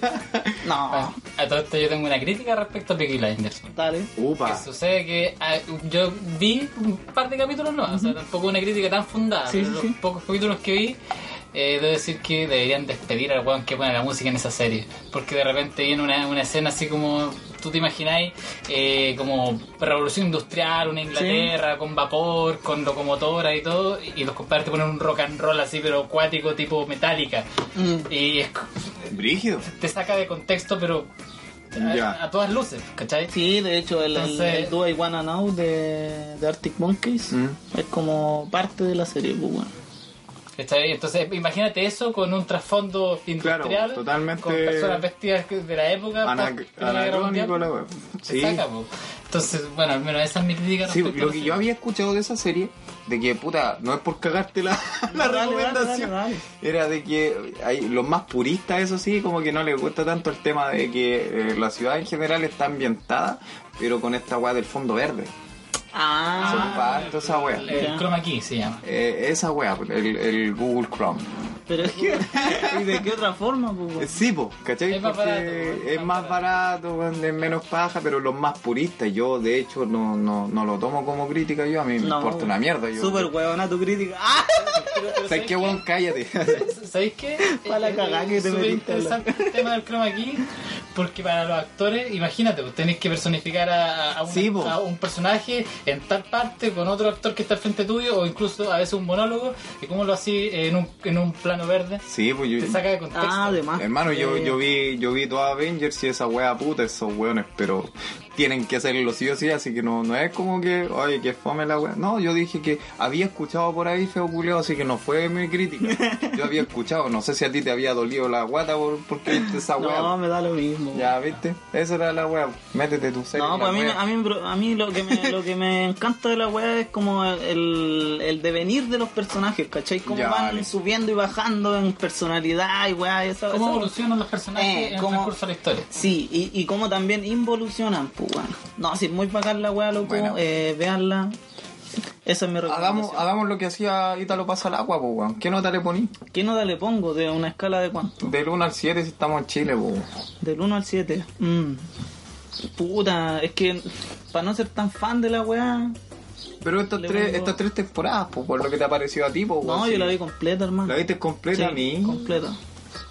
A: No,
C: Bueno, a todo esto yo tengo una crítica respecto a Peaky Blinders.
A: dale.
B: Upa.
C: Que sucede que ah, yo vi un par de capítulos no, o sea, tampoco una crítica tan fundada,
A: Sí,
C: pero
A: sí,
C: los
A: sí.
C: pocos capítulos que vi, eh, debo decir que deberían despedir al weón que pone la música en esa serie. Porque de repente viene una, una escena así como, tú te imagináis, eh, como revolución industrial, una Inglaterra con vapor, con locomotora y todo, y los compadres te ponen un rock and roll así, pero acuático, tipo metálica.
A: Mm.
C: Y es
B: Brígido.
C: te saca de contexto, pero a,
B: Ya.
C: a todas luces, ¿cachai?
A: Sí, de hecho, el, el-
C: Entonces-
A: el Do I Wanna Know de, de Arctic Monkeys
B: Mm.
A: es como parte de la serie, pues, weón.
C: ¿Cachai? Entonces, imagínate eso con un trasfondo industrial,
B: Claro, totalmente-
C: con personas vestidas de la época.
B: Ana-
C: post- Primera Guerra
B: Anacrónico la Sí.
C: saca. Entonces, bueno, al menos esa es mi crítica.
B: Sí, lo que
C: serie.
B: yo había escuchado de esa serie, de que puta, no es por cagarte la, la
A: Dale, dale,
B: recomendación,
A: dale,
B: era de que hay los más puristas, eso sí, como que no les gusta tanto el tema de que eh, la ciudad en general está ambientada, pero con esta weá del fondo verde.
A: Ah,
B: Son esa weá.
C: El, chroma key se llama.
B: Eh, esa weá, el, el Google Chrome.
A: pero es que, ¿y de qué otra forma, weón?
B: Sí, po, ¿cachai?
C: Es más
B: Porque
C: barato,
B: es más barato, es menos paja, pero los más puristas, yo de hecho no, no, no lo tomo como crítica, yo a mí me
A: No,
B: importa una mierda. Yo,
A: Súper weona tu crítica. ¡Ah!
B: ¿Sabes qué, weón? Cállate.
C: ¿Sabéis qué?
A: Pa' la
C: Eh,
A: cagá que te metiste,
C: interesante el tema del chroma key, porque para los actores, imagínate, pues tenéis que personificar a, a, una-
B: Sí, po.
C: a un personaje en tal parte con otro actor que está al frente tuyo, o incluso a veces un monólogo, y cómo lo así en un, en un plano verde,
B: Sí, pues yo...
C: te saca de contexto.
A: Ah, además.
B: Hermano, yo,
A: Eh,
B: yo vi yo vi toda Avengers y esa wea puta, esos weones, pero tienen que hacerlo sí o sí, así que no, no es como que, oye, que fome la wea. No, yo dije que había escuchado por ahí feo culiao, así que no fue mi crítica. Yo había escuchado, no sé si a ti te había dolido la guata por, porque esa wea.
A: No, me da lo mismo.
B: Ya, ¿viste? Esa era la wea. Métete tu serie.
A: No, pues a mí, a mí, a mí lo, que me, lo que me encanta de la weá es como el, el devenir de los personajes, ¿cachai? Cómo
B: Ya,
A: van
B: vale.
A: subiendo y bajando en personalidad y weá. y Esa,
C: ¿Cómo
A: esa-
C: evolucionan los personajes
A: Eh,
C: en el
A: cómo-
C: transcurso de la historia?
A: Sí, y, y cómo también involucionan, pues weón. No, es muy bacán la weá, loco,
B: Bueno.
A: eh, veanla. Esa es mi
B: Hagamos, hagamos lo que hacía Ítalo pasa al agua, pues weón. ¿Qué nota le poní?
A: ¿Qué nota le pongo? ¿De una escala de cuánto?
B: Del 1 al 7 si estamos en Chile, pues.
A: Del 1 al 7. Mm. Puta, es que para no ser tan fan de la weá.
B: Pero estas tres,
A: pongo-
B: estas tres temporadas, pues, por lo que te ha parecido a ti,
A: No,
B: weón,
A: yo
B: sí.
A: la vi completa, hermano.
B: ¿La viste completa
A: Sí,
B: ni?
A: completa.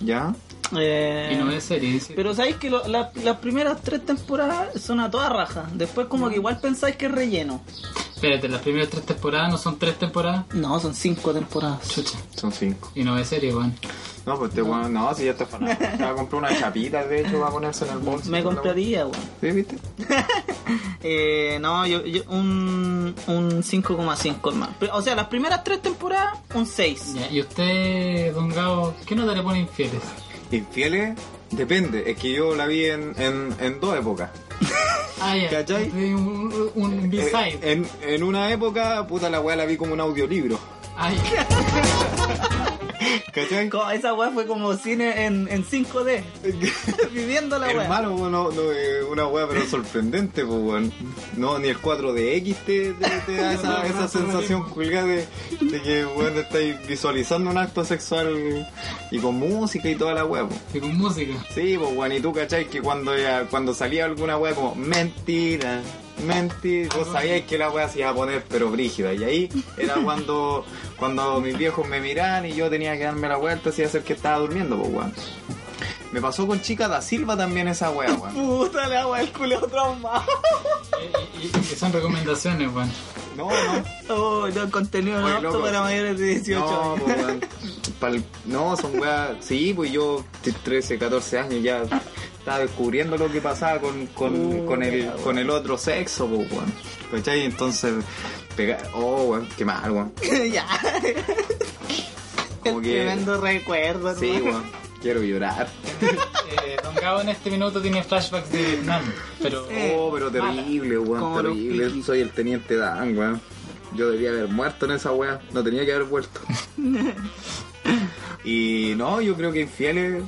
B: ¿Ya?
A: Eh,
C: Y no es serie.
A: Pero sabéis que lo- la- las primeras tres temporadas son a toda raja. Después como que igual pensáis que es relleno.
C: Espérate, las primeras tres temporadas no son tres temporadas.
A: No, son cinco temporadas.
C: Chucha.
B: Son cinco.
C: Y no es serie, weón.
B: No, pues este weón, no, si ya está fanado. Se va a comprar una chapita, de hecho, va a ponerse en el bolso.
A: Me compraría, weón.
B: ¿Sí, viste?
A: Eh, no, yo, yo un, un 5,5 hermano. O sea, las primeras tres temporadas, un 6.
C: Ya, y usted, don Gao, ¿qué nota le pone infieles?
B: Infieles, depende. Es que yo la vi en, en, en dos épocas.
C: Ah, ya. Un, un
B: Eh,
C: B-side.
B: en, en una época, puta, la weá la vi como un audiolibro.
C: Ay,
B: ¿Cachai?
A: Esa weá fue como cine en, en 5D. Viviendo la weá.
B: Hermano, no, no, una weá pero sorprendente, pues weón. No, ni el 4DX te, te, te da esa, esa sensación de, de que weón estáis visualizando un acto sexual y con música y toda la weá, pues.
C: y con música.
B: Sí, pues weón, y tú cachai que cuando ya, cuando salía alguna weá como mentira, mentira, vos sabíais que la weá se iba a poner pero brígida. Y ahí era cuando, cuando mis viejos me miraban y yo tenía que darme la vuelta así hacer que estaba durmiendo, pues weón. Me pasó con Chica da Silva también esa weá, weón.
A: Puta la weá, el culo traumado.
C: Y, y- y son recomendaciones, weón.
B: No, no.
A: Oh, no, contenido no apto para mayores de 18
B: No,
A: años.
B: pues, no, son weas. Sí, pues yo, de 13, 14 años, ya estaba descubriendo lo que pasaba con, con,
A: Uh,
B: con, el, con el otro sexo, pues, weón. ¿Cachai? Entonces, pega... Oh, weón, qué mal, weón.
A: ya.
B: Como
A: el
B: que-
A: tremendo recuerdo,
B: Sí, weón. Quiero llorar.
C: Eh, don Gao en este minuto tiene flashbacks de Vietnam. Pero.
A: Eh,
B: Oh, pero terrible, weón, terrible. Soy el teniente Dan, weón. Yo debía haber muerto en esa wea. No tenía que haber vuelto. y no, yo creo que infieles.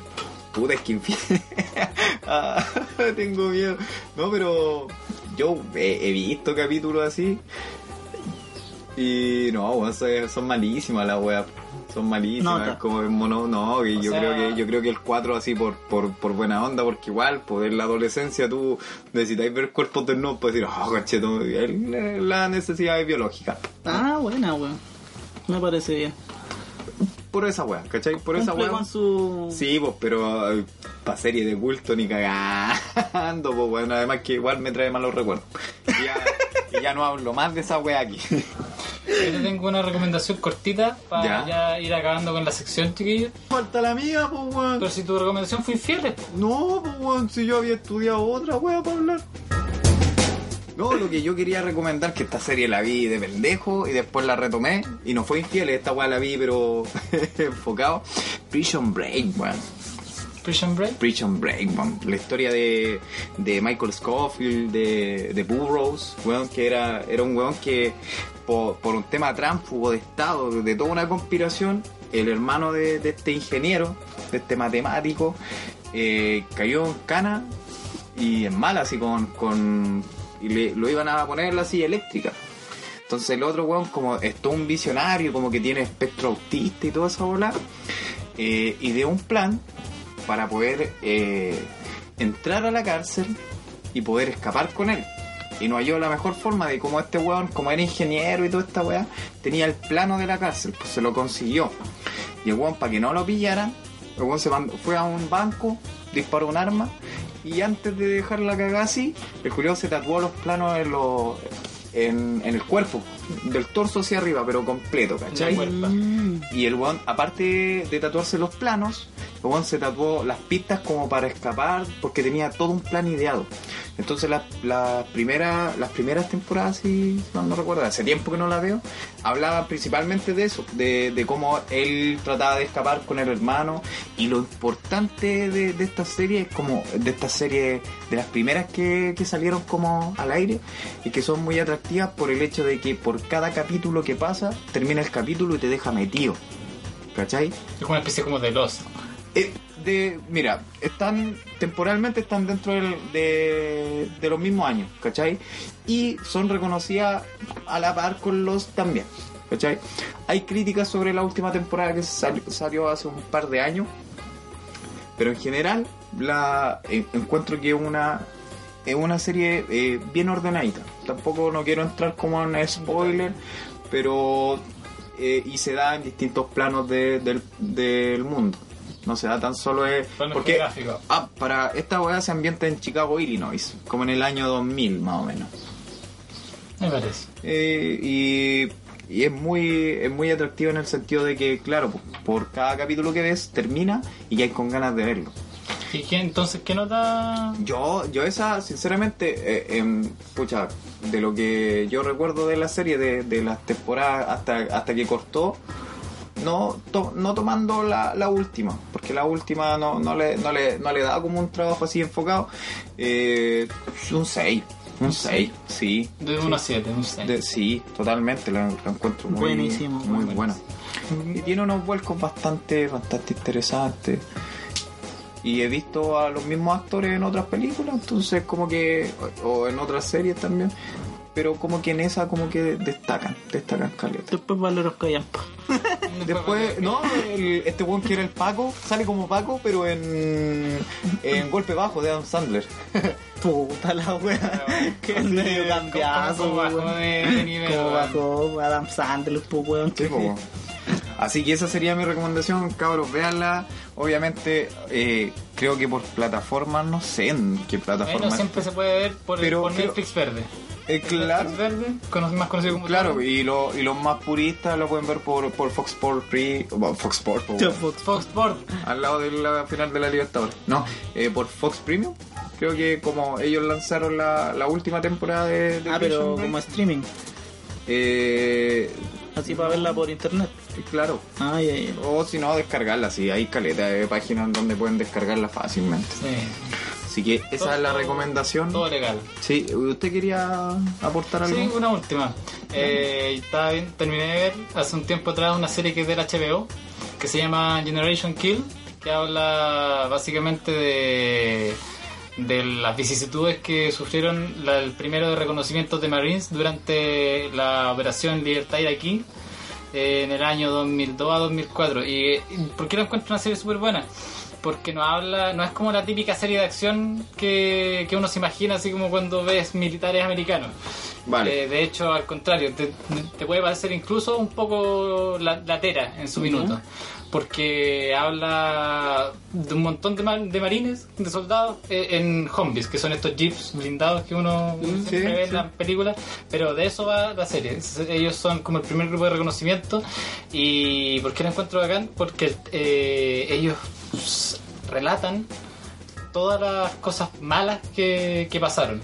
B: Puta, es que. Ah, tengo miedo. No, pero yo he, he visto capítulos así. Y no, weón, son, son malísimas las weas. Son malísimas,
A: Nota.
B: como el mono, no, yo
C: sea-
B: creo que yo creo que el 4 así por, por, por buena onda, porque igual, pues en la adolescencia tú necesitáis ver cuerpos de no, pues decir, oh, concheto, el- la necesidad es biológica.
A: Ah, buena, weón. Me parece bien.
B: Por esa wea, ¿cachai? Por esa wea.
A: con su...
B: Sí, pues, pero para serie de culto ni cagando, pues bueno, además que igual me trae malos recuerdos. Y ya, y ya no hablo más de esa wea aquí.
C: Yo te tengo una recomendación cortita para
B: Ya.
C: ya. ir acabando con la sección, chiquillos.
B: Falta la mía, pues weón.
C: Pero si tu recomendación fue infieles, po.
B: No, pues weón, si yo había estudiado otra wea para hablar. No, lo que yo quería recomendar, que esta serie la vi de pendejo y después la retomé y no fue infiel, esta weá la vi pero enfocado. Prison Break, weón.
C: Prison Break.
B: Prison Break, weón. La historia de, de Michael Scofield, de, de Burroughs, weón, que era, era un weón que por, por un tema tránfugo de Estado, de toda una conspiración, el hermano de, de este ingeniero, de este matemático, eh, cayó en cana y en mala, así con... con y le, lo iban a poner en la silla eléctrica. Entonces el otro weón, como es todo un visionario, como que tiene espectro autista y toda esa bola, eh, ideó un plan para poder eh, entrar a la cárcel y poder escapar con él. Y no halló la mejor forma de como este weón, como era ingeniero y toda esta weá, tenía el plano de la cárcel, pues se lo consiguió. Y el weón, para que no lo pillaran, el weón se mandó- fue a un banco, disparó un arma y antes de dejar la cagada así, el Julio se tatuó los planos en, los en, en el cuerpo, del torso hacia arriba, pero completo, ¿cachai?
C: La.
A: Mm.
B: Y el weón, aparte de tatuarse los planos, el weón se tatuó las pistas como para escapar, porque tenía todo un plan ideado. Entonces las las primeras las primeras temporadas, si no, no recuerdo, hace tiempo que no la veo, hablaban principalmente de eso, de, de cómo él trataba de escapar con el hermano. Y lo importante de, de esta serie es como, de esta serie, de las primeras que, que salieron como al aire, y que son muy atractivas por el hecho de que por cada capítulo que pasa, termina el capítulo y te deja metido. ¿Cachai?
C: Es como una especie como de los.
B: Eh, de, mira, están temporalmente están dentro del- de, de los mismos años, ¿cachai? Y son reconocidas a la par con los también, ¿cachai? Hay críticas sobre la última temporada que sal- salió hace un par de años, pero en general la en- encuentro que es una es una serie eh, bien ordenadita. Tampoco no quiero entrar como en spoiler, pero eh, y se da en distintos planos de- del, del mundo. No se da tan solo es porque ah, para esta weá se ambienta en Chicago, Illinois, como en el año 2000 más o menos.
C: Me parece.
B: Eh, y, y es muy es muy atractivo en el sentido de que, claro, por, por cada capítulo que ves termina y ya hay con ganas de verlo.
C: ¿Y qué, entonces qué nota?
B: Yo, yo esa, sinceramente, eh, em, pucha, de lo que yo recuerdo de la serie, de, de las temporadas hasta, hasta que cortó, no, to- no tomando la, la última, porque la última no, no, le, no, le, no le da como un trabajo así enfocado, eh, un 6, un 6, sí.
C: De 1 a 7, un 6.
B: De- sí, totalmente, la, la encuentro muy,
A: Buenísimo,
B: muy
A: muy
B: buena. Y tiene unos vuelcos bastante, bastante interesantes. Y he visto a los mismos actores en otras películas, entonces como que, o, en otras series también, pero como que en esa como que destacan, destacan caleta.
A: Después Valeros Callampa.
B: Después, no, el- este weón que era el Paco, sale como Paco, pero en, en Golpe Bajo de Adam Sandler.
A: Puta la wea. que es medio cambiazo,
C: ¿Cómo bajó
A: weón.
C: de- de nivel,
A: Como bajó Adam Sandler, pues weón.
B: Sí. Así que esa sería mi recomendación, cabros, véanla. Obviamente, eh, creo que por plataformas, no sé en qué plataforma.
C: Bueno, siempre se puede ver por,
B: Pero
C: por Netflix Verde.
B: Eh, claro,
C: Netflix Verde, más conocido como
B: claro, y, lo- y los más puristas lo pueden ver por, por Fox Sports Pre, bueno, Fox Sports, po,
A: Tío, Fox.
C: Fox Sport.
B: al lado de la final de la Libertadores. No, eh, por Fox Premium. Creo que como ellos lanzaron la, la última temporada de, de
A: Ah, pero
B: Break,
A: como streaming.
B: eh,
A: Así para verla por internet.
B: claro.
A: Ay, ay, ay.
B: O si no, descargarla, sí, hay caleta de páginas donde pueden descargarla fácilmente.
C: Sí.
B: Así que esa
C: Todo-
B: es la recomendación.
C: Todo legal.
B: Sí, ¿usted quería aportar algo?
C: Sí, una última. Eh, estaba bien, terminé de ver hace un tiempo atrás una serie que es del HBO que se llama Generation Kill, que habla básicamente de, de las vicisitudes que sufrieron la- el primero de reconocimientos de Marines durante la operación Libertad Iraquí eh, en el año 2002 a 2004. ¿Y eh, por qué lo encuentro una serie súper buena? Porque no habla, no es como la típica serie de acción que, que uno se imagina, así como cuando ves militares americanos.
B: Vale.
C: Eh, de hecho, al contrario, te, te puede parecer incluso un poco la- latera en su minuto. Porque habla de un montón de, ma- de marines, de soldados, eh, en zombies, que son estos jeeps blindados que uno
B: Mm,
C: siempre
B: sí,
C: ve en
B: sí.
C: las películas. Pero de eso va la serie. Ellos son como el primer grupo de reconocimiento. ¿Y por qué lo encuentro bacán? Porque eh, ellos relatan todas las cosas malas que, que pasaron.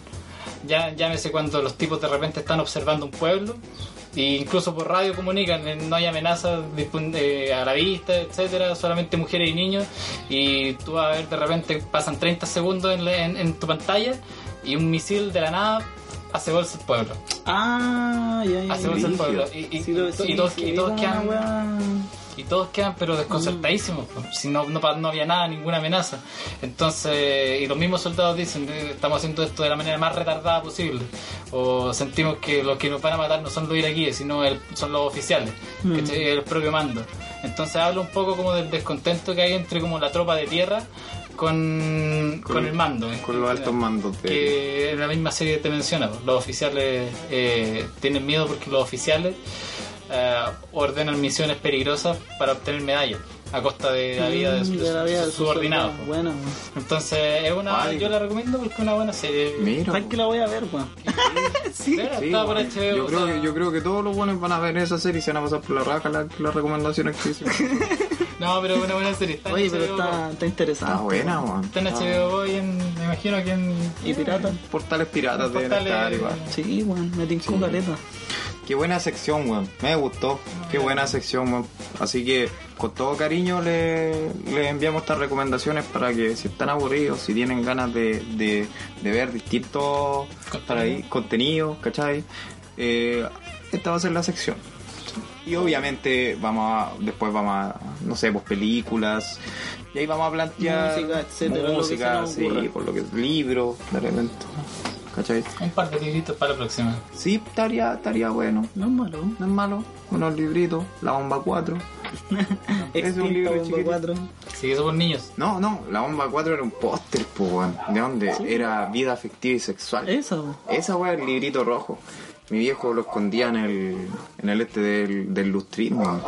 C: Ya, llámese cuando los tipos de repente están observando un pueblo e incluso por radio comunican, eh, no hay amenazas eh, a la vista, etcétera, solamente mujeres y niños y tú vas a ver de repente pasan 30 segundos en, la- en- en tu pantalla y un misil de la nada hace bolsa el pueblo.
A: Ah, ya, ya.
C: Hace bolsa el pueblo. Y, y-
A: Sí,
C: y-
A: sí,
C: y todos, todos quedan, y todos quedan pero desconcertadísimos, pues, si no, no, pa- no había nada, ninguna amenaza. Entonces, y los mismos soldados dicen, eh, estamos haciendo esto de la manera más retardada posible. O sentimos que los que nos van a matar no son los iraquíes, sino el- son los oficiales,
A: Mm.
C: ¿cachai? el propio mando. Entonces habla un poco como del descontento que hay entre como la tropa de tierra con, con, el mando. en
B: Con los altos mandos de...
C: Que en la misma serie te menciona, pues, los oficiales eh, tienen miedo porque los oficiales eh, ordenan misiones peligrosas para obtener medallas a costa de la vida de,
A: Mm, de la vida de
C: sus subordinados.
A: Bueno,
C: Entonces, es una, yo la recomiendo porque es una buena serie.
B: Mira,
A: ¿sabes que la voy a ver, weón?
C: Sí,
B: Sí,
C: está por HBO.
B: yo,
C: o
B: creo
C: sea,
B: que, yo creo que todos los buenos van a ver esa serie y se van a pasar por la raja la- las recomendaciones que hicimos.
C: No, pero es una buena serie. Está
A: Oye, pero está, está interesante.
B: Está buena,
A: weón.
C: Está en HBO Go y en, me imagino que en...
A: ¿Y pirata?
B: Portales piratas deben
C: Portales-
B: estar igual.
A: Sí, weón, me tincó
B: Sí.
A: caleta.
B: Qué buena sección, weón. Me gustó. Qué buena sección, weón. Así que con todo cariño le, le enviamos estas recomendaciones para que si están aburridos, si tienen ganas de, de, de ver distintos contenidos, ¿cachai? Eh, esta va a ser la sección. Y obviamente vamos a, después vamos a, no sé, pues películas. Y ahí vamos a plantear
A: Música, etcétera,
B: música, sí, por lo que libros, de repente. ¿Cachai?
C: Un par de libritos para la próxima.
B: Sí, estaría, estaría bueno.
A: No es malo.
B: No es malo. Unos libritos, la bomba 4. Es un libro
A: Bomba
B: chiquitito.
A: 4.
C: Sí, eso por niños.
B: No, no, la bomba 4 era un póster, pues, weón. ¿De dónde? Era vida afectiva y sexual.
A: Esa.
B: Esa weá, el librito rojo. Mi viejo lo escondía en el, en el este del, del lustrismo.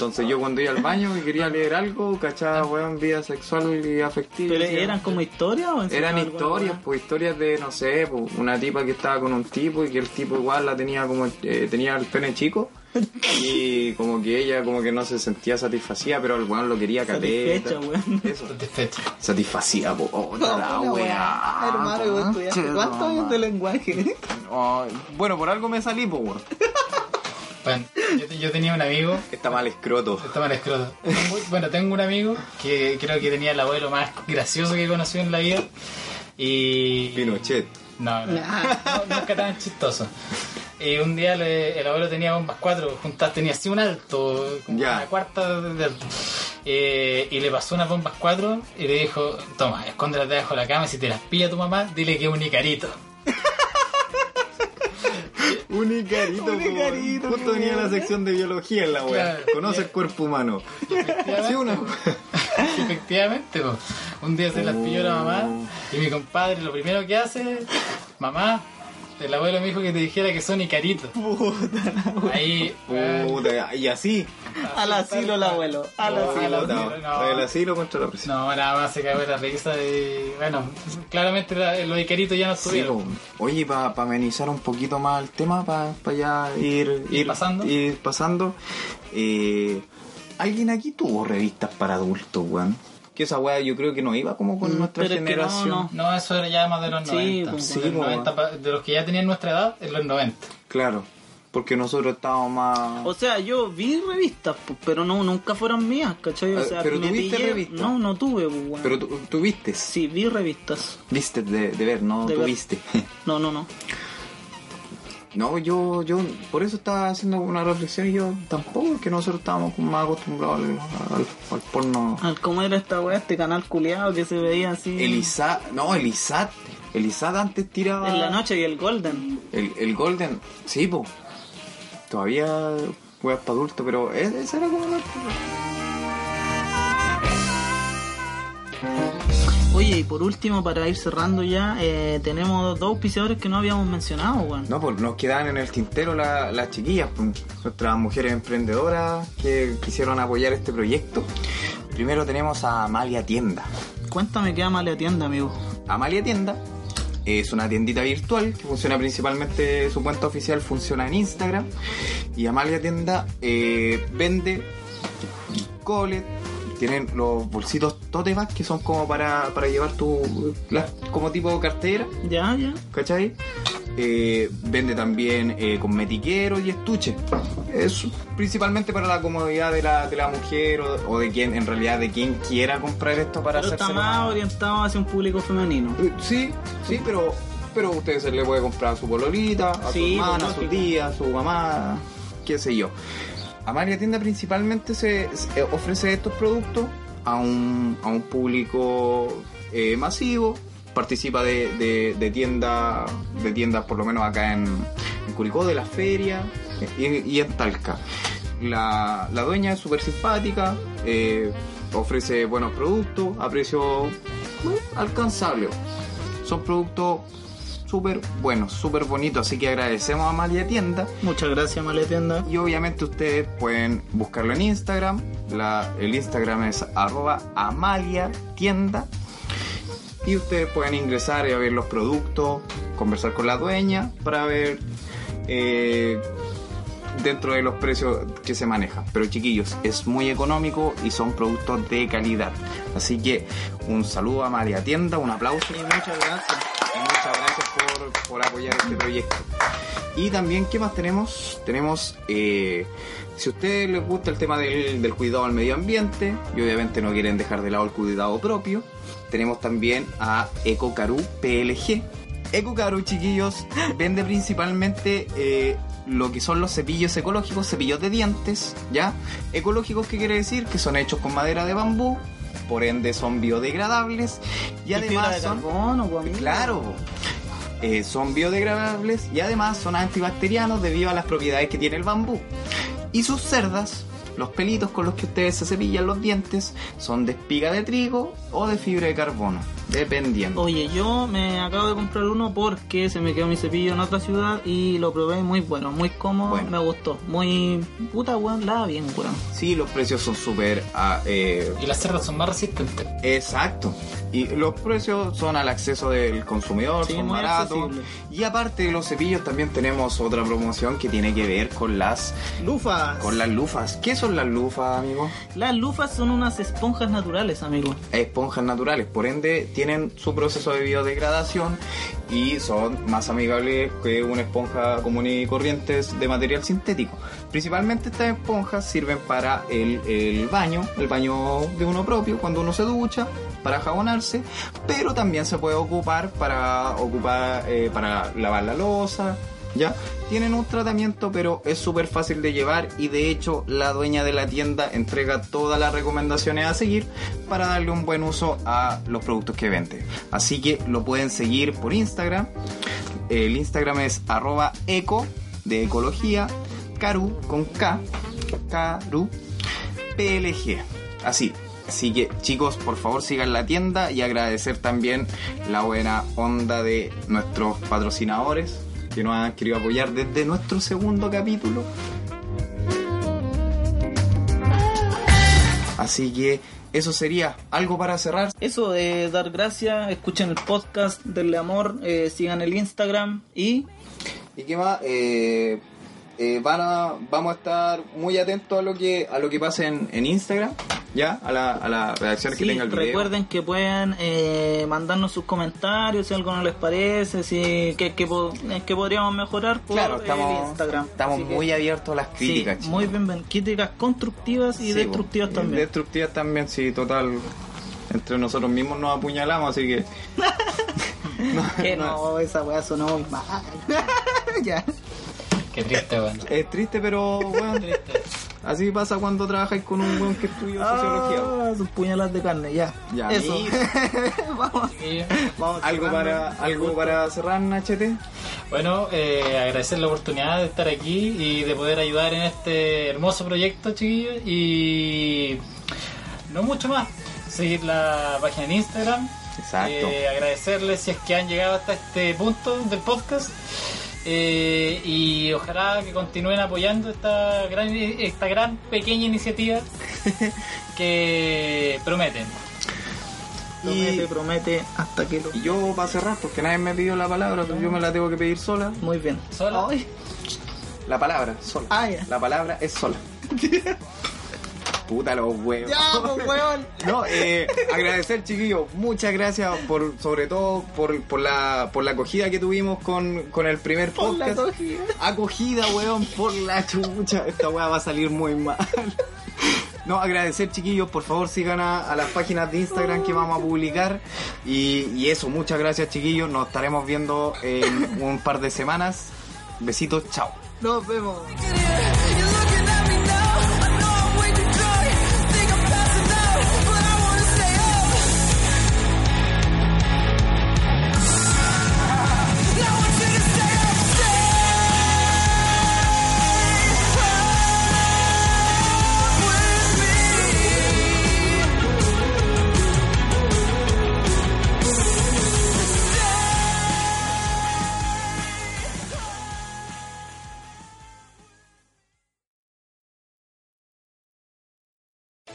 B: Entonces yo cuando iba al baño y quería leer algo, cachaba, weón, vida sexual y afectiva.
A: ¿Pero eran como historias o
B: Eran historias, pues historias de, no sé, pues, una tipa que estaba con un tipo y que el tipo igual la tenía como, eh, tenía el pene chico y como que ella como que no se sentía satisfacida, pero el weón lo quería caleta.
A: Satisfecha, weón.
B: Eso. Satisfacía, po. Oh,
A: No,
B: la weá.
A: weá. Hermano, yo estudiaste
B: conche
A: ¿cuántos años de lenguaje?
B: Oh, bueno, por algo me salí, pues, weón.
C: Bueno, yo, te- yo tenía un amigo
B: Está mal escroto.
C: Está mal escroto. Bueno, tengo un amigo que creo que tenía el abuelo más gracioso que conoció en la vida. Y.
B: Pinochet.
C: No, no, no, nunca tan chistoso. Y un día le- el abuelo tenía bombas cuatro juntas, tenía así un alto, como
B: Ya.
C: una cuarta de alto. Eh, y le pasó unas bombas cuatro y le dijo: Toma, escóndelas debajo de la cama y si te las pilla tu mamá, dile que es un icarito.
B: Un icarito,
A: Un
B: po,
A: icarito,
B: Justo
A: qué
B: venía la sección de biología en la weá.
C: Claro.
B: Conoce el cuerpo humano. Sí, una
C: efectivamente, po. un día se las pilló la mamá y mi compadre lo primero que hace, mamá, el abuelo me dijo que te dijera que son icaritos. Ahí, weón,
B: Puta, y así.
A: Al asilo el abuelo. Al
C: No,
A: asilo.
C: al asilo.
B: No, El asilo contra la presión.
C: no, nada más se cagó la risa y bueno, claramente la- los icaritos ya no
B: Sí,
C: estuvieron.
B: po. Oye, para amenizar un poquito más el tema, para ya ir,
C: Ir pasando.
B: ir pasando, eh, ¿alguien aquí tuvo revistas para adultos, weón? Que esa weá yo creo que no iba como con
A: Mm,
B: nuestra
A: pero es que no,
B: generación.
A: no.
C: No, eso era ya más de los
A: Sí,
C: 90.
A: pues,
B: sí,
C: de, los
B: pues,
C: 90 pa- de los que ya tenían nuestra edad, en los 90.
B: Claro, porque nosotros estábamos más...
A: O sea, yo vi revistas, pero no, nunca fueron mías, ¿cachai? O
B: Eh,
A: sea,
B: pero
A: me
B: ¿tuviste
A: pillé-
B: revistas?
A: No, no tuve, weón.
B: Pero vistes.
A: Sí, vi revistas.
B: Viste de, de ver, no
A: De ver.
B: tuviste.
A: No, no, no.
B: No, yo, yo por eso estaba haciendo una reflexión y yo tampoco, que nosotros estábamos más acostumbrados al, al- al porno.
A: Al cómo era esta weá, este canal culiado que se veía así
B: El ISAT, no, el ISAT. El ISAT antes tiraba.
A: en la noche y el Golden.
B: El, el Golden, sí, po. Todavía weas para adultos, pero e- ese era como nuestro.
A: Oye, y por último, para ir cerrando ya, eh, tenemos dos auspiciadores que no habíamos mencionado, weón.
B: No, pues nos quedan en el tintero la- las chiquillas, pues, nuestras mujeres emprendedoras que quisieron apoyar este proyecto. Primero tenemos a Amalia Tienda.
A: Cuéntame qué ama la tienda, amigo.
B: Amalia Tienda es una tiendita virtual que funciona principalmente, su cuenta oficial funciona en Instagram. Y Amalia Tienda eh, vende colet, tienen los bolsitos tote que son como para, para llevar tu. como tipo cartera,
A: Ya, ya.
B: ¿cachai? Eh, vende también eh, cosmetiqueros y estuches. Es principalmente para la comodidad de la, de la mujer o, o de quien, en realidad, de quien quiera comprar esto para
A: Pero está más orientado hacia un público femenino.
B: eh, Sí, sí, pero pero usted se le puede comprar a su pololita, a
A: Sí,
B: su hermana, a
A: pues,
B: su tía, a su mamá, qué sé yo. Amalia Tienda principalmente se, ofrece estos productos a un, a un público eh, masivo, participa de, de, de tiendas, de tiendas por lo menos acá en, en Curicó, de las ferias y, en Talca. La, la dueña es súper simpática, eh, ofrece buenos productos a precio bueno, alcanzable. Son productos súper buenos, súper bonitos, así que agradecemos a Amalia Tienda.
A: Muchas gracias, Male Tienda.
B: Y obviamente ustedes pueden buscarlo en Instagram. La- el Instagram es arroba Amalia Tienda. Y ustedes pueden ingresar y ver los productos, conversar con la dueña para ver eh, dentro de los precios que se manejan. Pero chiquillos, es muy económico y son productos de calidad. Así que un saludo a Amalia Tienda, un aplauso
A: Y muchas gracias.
B: Muchas gracias por, por apoyar este proyecto. Y también, ¿qué más tenemos? Tenemos, eh, si a ustedes les gusta el tema del, del cuidado al medio ambiente y obviamente no quieren dejar de lado el cuidado propio, tenemos también a EcoCaru PLG. EcoCaru, chiquillos, vende principalmente eh, lo que son los cepillos ecológicos, cepillos de dientes, ¿ya? Ecológicos, ¿qué quiere decir? Que son hechos con madera de bambú, por ende son biodegradables y, además
A: de
B: son
A: carbono.
B: Claro. Eh, son biodegradables y además son antibacterianos debido a las propiedades que tiene el bambú. Y sus cerdas, los pelitos con los que ustedes se cepillan los dientes, son de espiga de trigo o de fibra de carbono, dependiendo.
A: Oye, yo me acabo de comprar uno porque se me quedó mi cepillo en otra ciudad y lo probé muy bueno, muy cómodo,
B: Bueno.
A: me gustó. Muy puta weón, lava bien, weón.
B: Sí, los precios son súper... ah, eh,
C: Y las cerdas son más resistentes.
B: Exacto. Y los precios son al acceso del consumidor,
A: Sí,
B: son
A: muy
B: baratos.
A: accesible.
B: Y aparte de los cepillos también tenemos otra promoción que tiene que ver con las
A: Lufas.
B: con las lufas. ¿Qué son las lufas, amigo?
A: Las lufas son unas esponjas naturales, amigo.
B: Esponjas naturales, por ende tienen su proceso de biodegradación y son más amigables que una esponja común y corriente de material sintético. Principalmente estas esponjas sirven para el, baño, el baño de uno propio, cuando uno se ducha, para jabonarse, pero también se puede ocupar para ocupar eh, para lavar la losa, ¿ya? Tienen un tratamiento, pero es súper fácil de llevar y de hecho la dueña de la tienda entrega todas las recomendaciones a seguir para darle un buen uso a los productos que vende. Así que lo pueden seguir por Instagram. El Instagram es arroba eco de ecología, caru con K, caru, PLG. Así. Así que chicos, por favor sigan la tienda y agradecer también la buena onda de nuestros patrocinadores que nos han querido apoyar desde nuestro segundo capítulo. Así que eso sería algo para cerrar.
A: Eso de dar gracias, escuchen el podcast, denle amor, eh, sigan el Instagram y
B: ¿Y qué más? Eh, eh, van a, vamos a estar muy atentos a lo que a lo que pase en, en Instagram, ya, a la, a la redacción que
A: sí,
B: tenga el video.
A: recuerden que pueden eh, mandarnos sus comentarios si algo no les parece, si que, que, po- que podríamos mejorar por
B: Claro,
A: el
B: estamos,
A: Instagram.
B: estamos
A: Así que-
B: muy abiertos a las críticas.
A: sí, muy bien, bien. críticas constructivas y
B: Sí,
A: destructivas también.
B: Destructivas también, sí, total. Entre nosotros mismos nos apuñalamos, así que.
A: que no, esa weá sonó muy mal. ya.
C: Qué triste, weón.
B: Es triste, pero bueno,
C: Triste.
B: Así pasa cuando trabajas con un weón que estudia sociología. bo.
A: Ah, sus puñalas de carne, ya.
B: Ya,
A: Eso.
B: y-
A: vamos,
C: Y,
A: vamos
B: ¿Algo para, algo para cerrar, Nachete?
C: bueno, eh, agradecer la oportunidad de estar aquí y de poder ayudar en este hermoso proyecto, chiquillos. Y no mucho más. Seguir la página en Instagram.
B: Exacto.
C: Eh, agradecerles si es que han llegado hasta este punto del podcast. Eh, y ojalá que continúen apoyando esta gran, esta gran pequeña iniciativa que prometen.
A: Promete, promete hasta que lo.
B: Y yo para cerrar, porque nadie me pidió la palabra, pues yo me la tengo que pedir sola.
A: Muy bien.
C: ¿Sola?
A: Ay,
B: La palabra, sola.
A: Ah, ya.
B: La palabra es sola. Puta los huevos.
A: Ya, pues, weón.
B: No, eh, agradecer chiquillos, muchas gracias por, sobre todo por, por la por la acogida que tuvimos con, con el primer
A: Por la
B: podcast.
A: acogida.
B: Acogida, weón, por la chucha. Esta weá va a salir muy mal. No, agradecer chiquillos, por favor sigan a, a las páginas de Instagram que vamos a publicar. Y, y eso, muchas gracias chiquillos. Nos estaremos viendo en un par de semanas. Besitos, chao.
A: Nos vemos.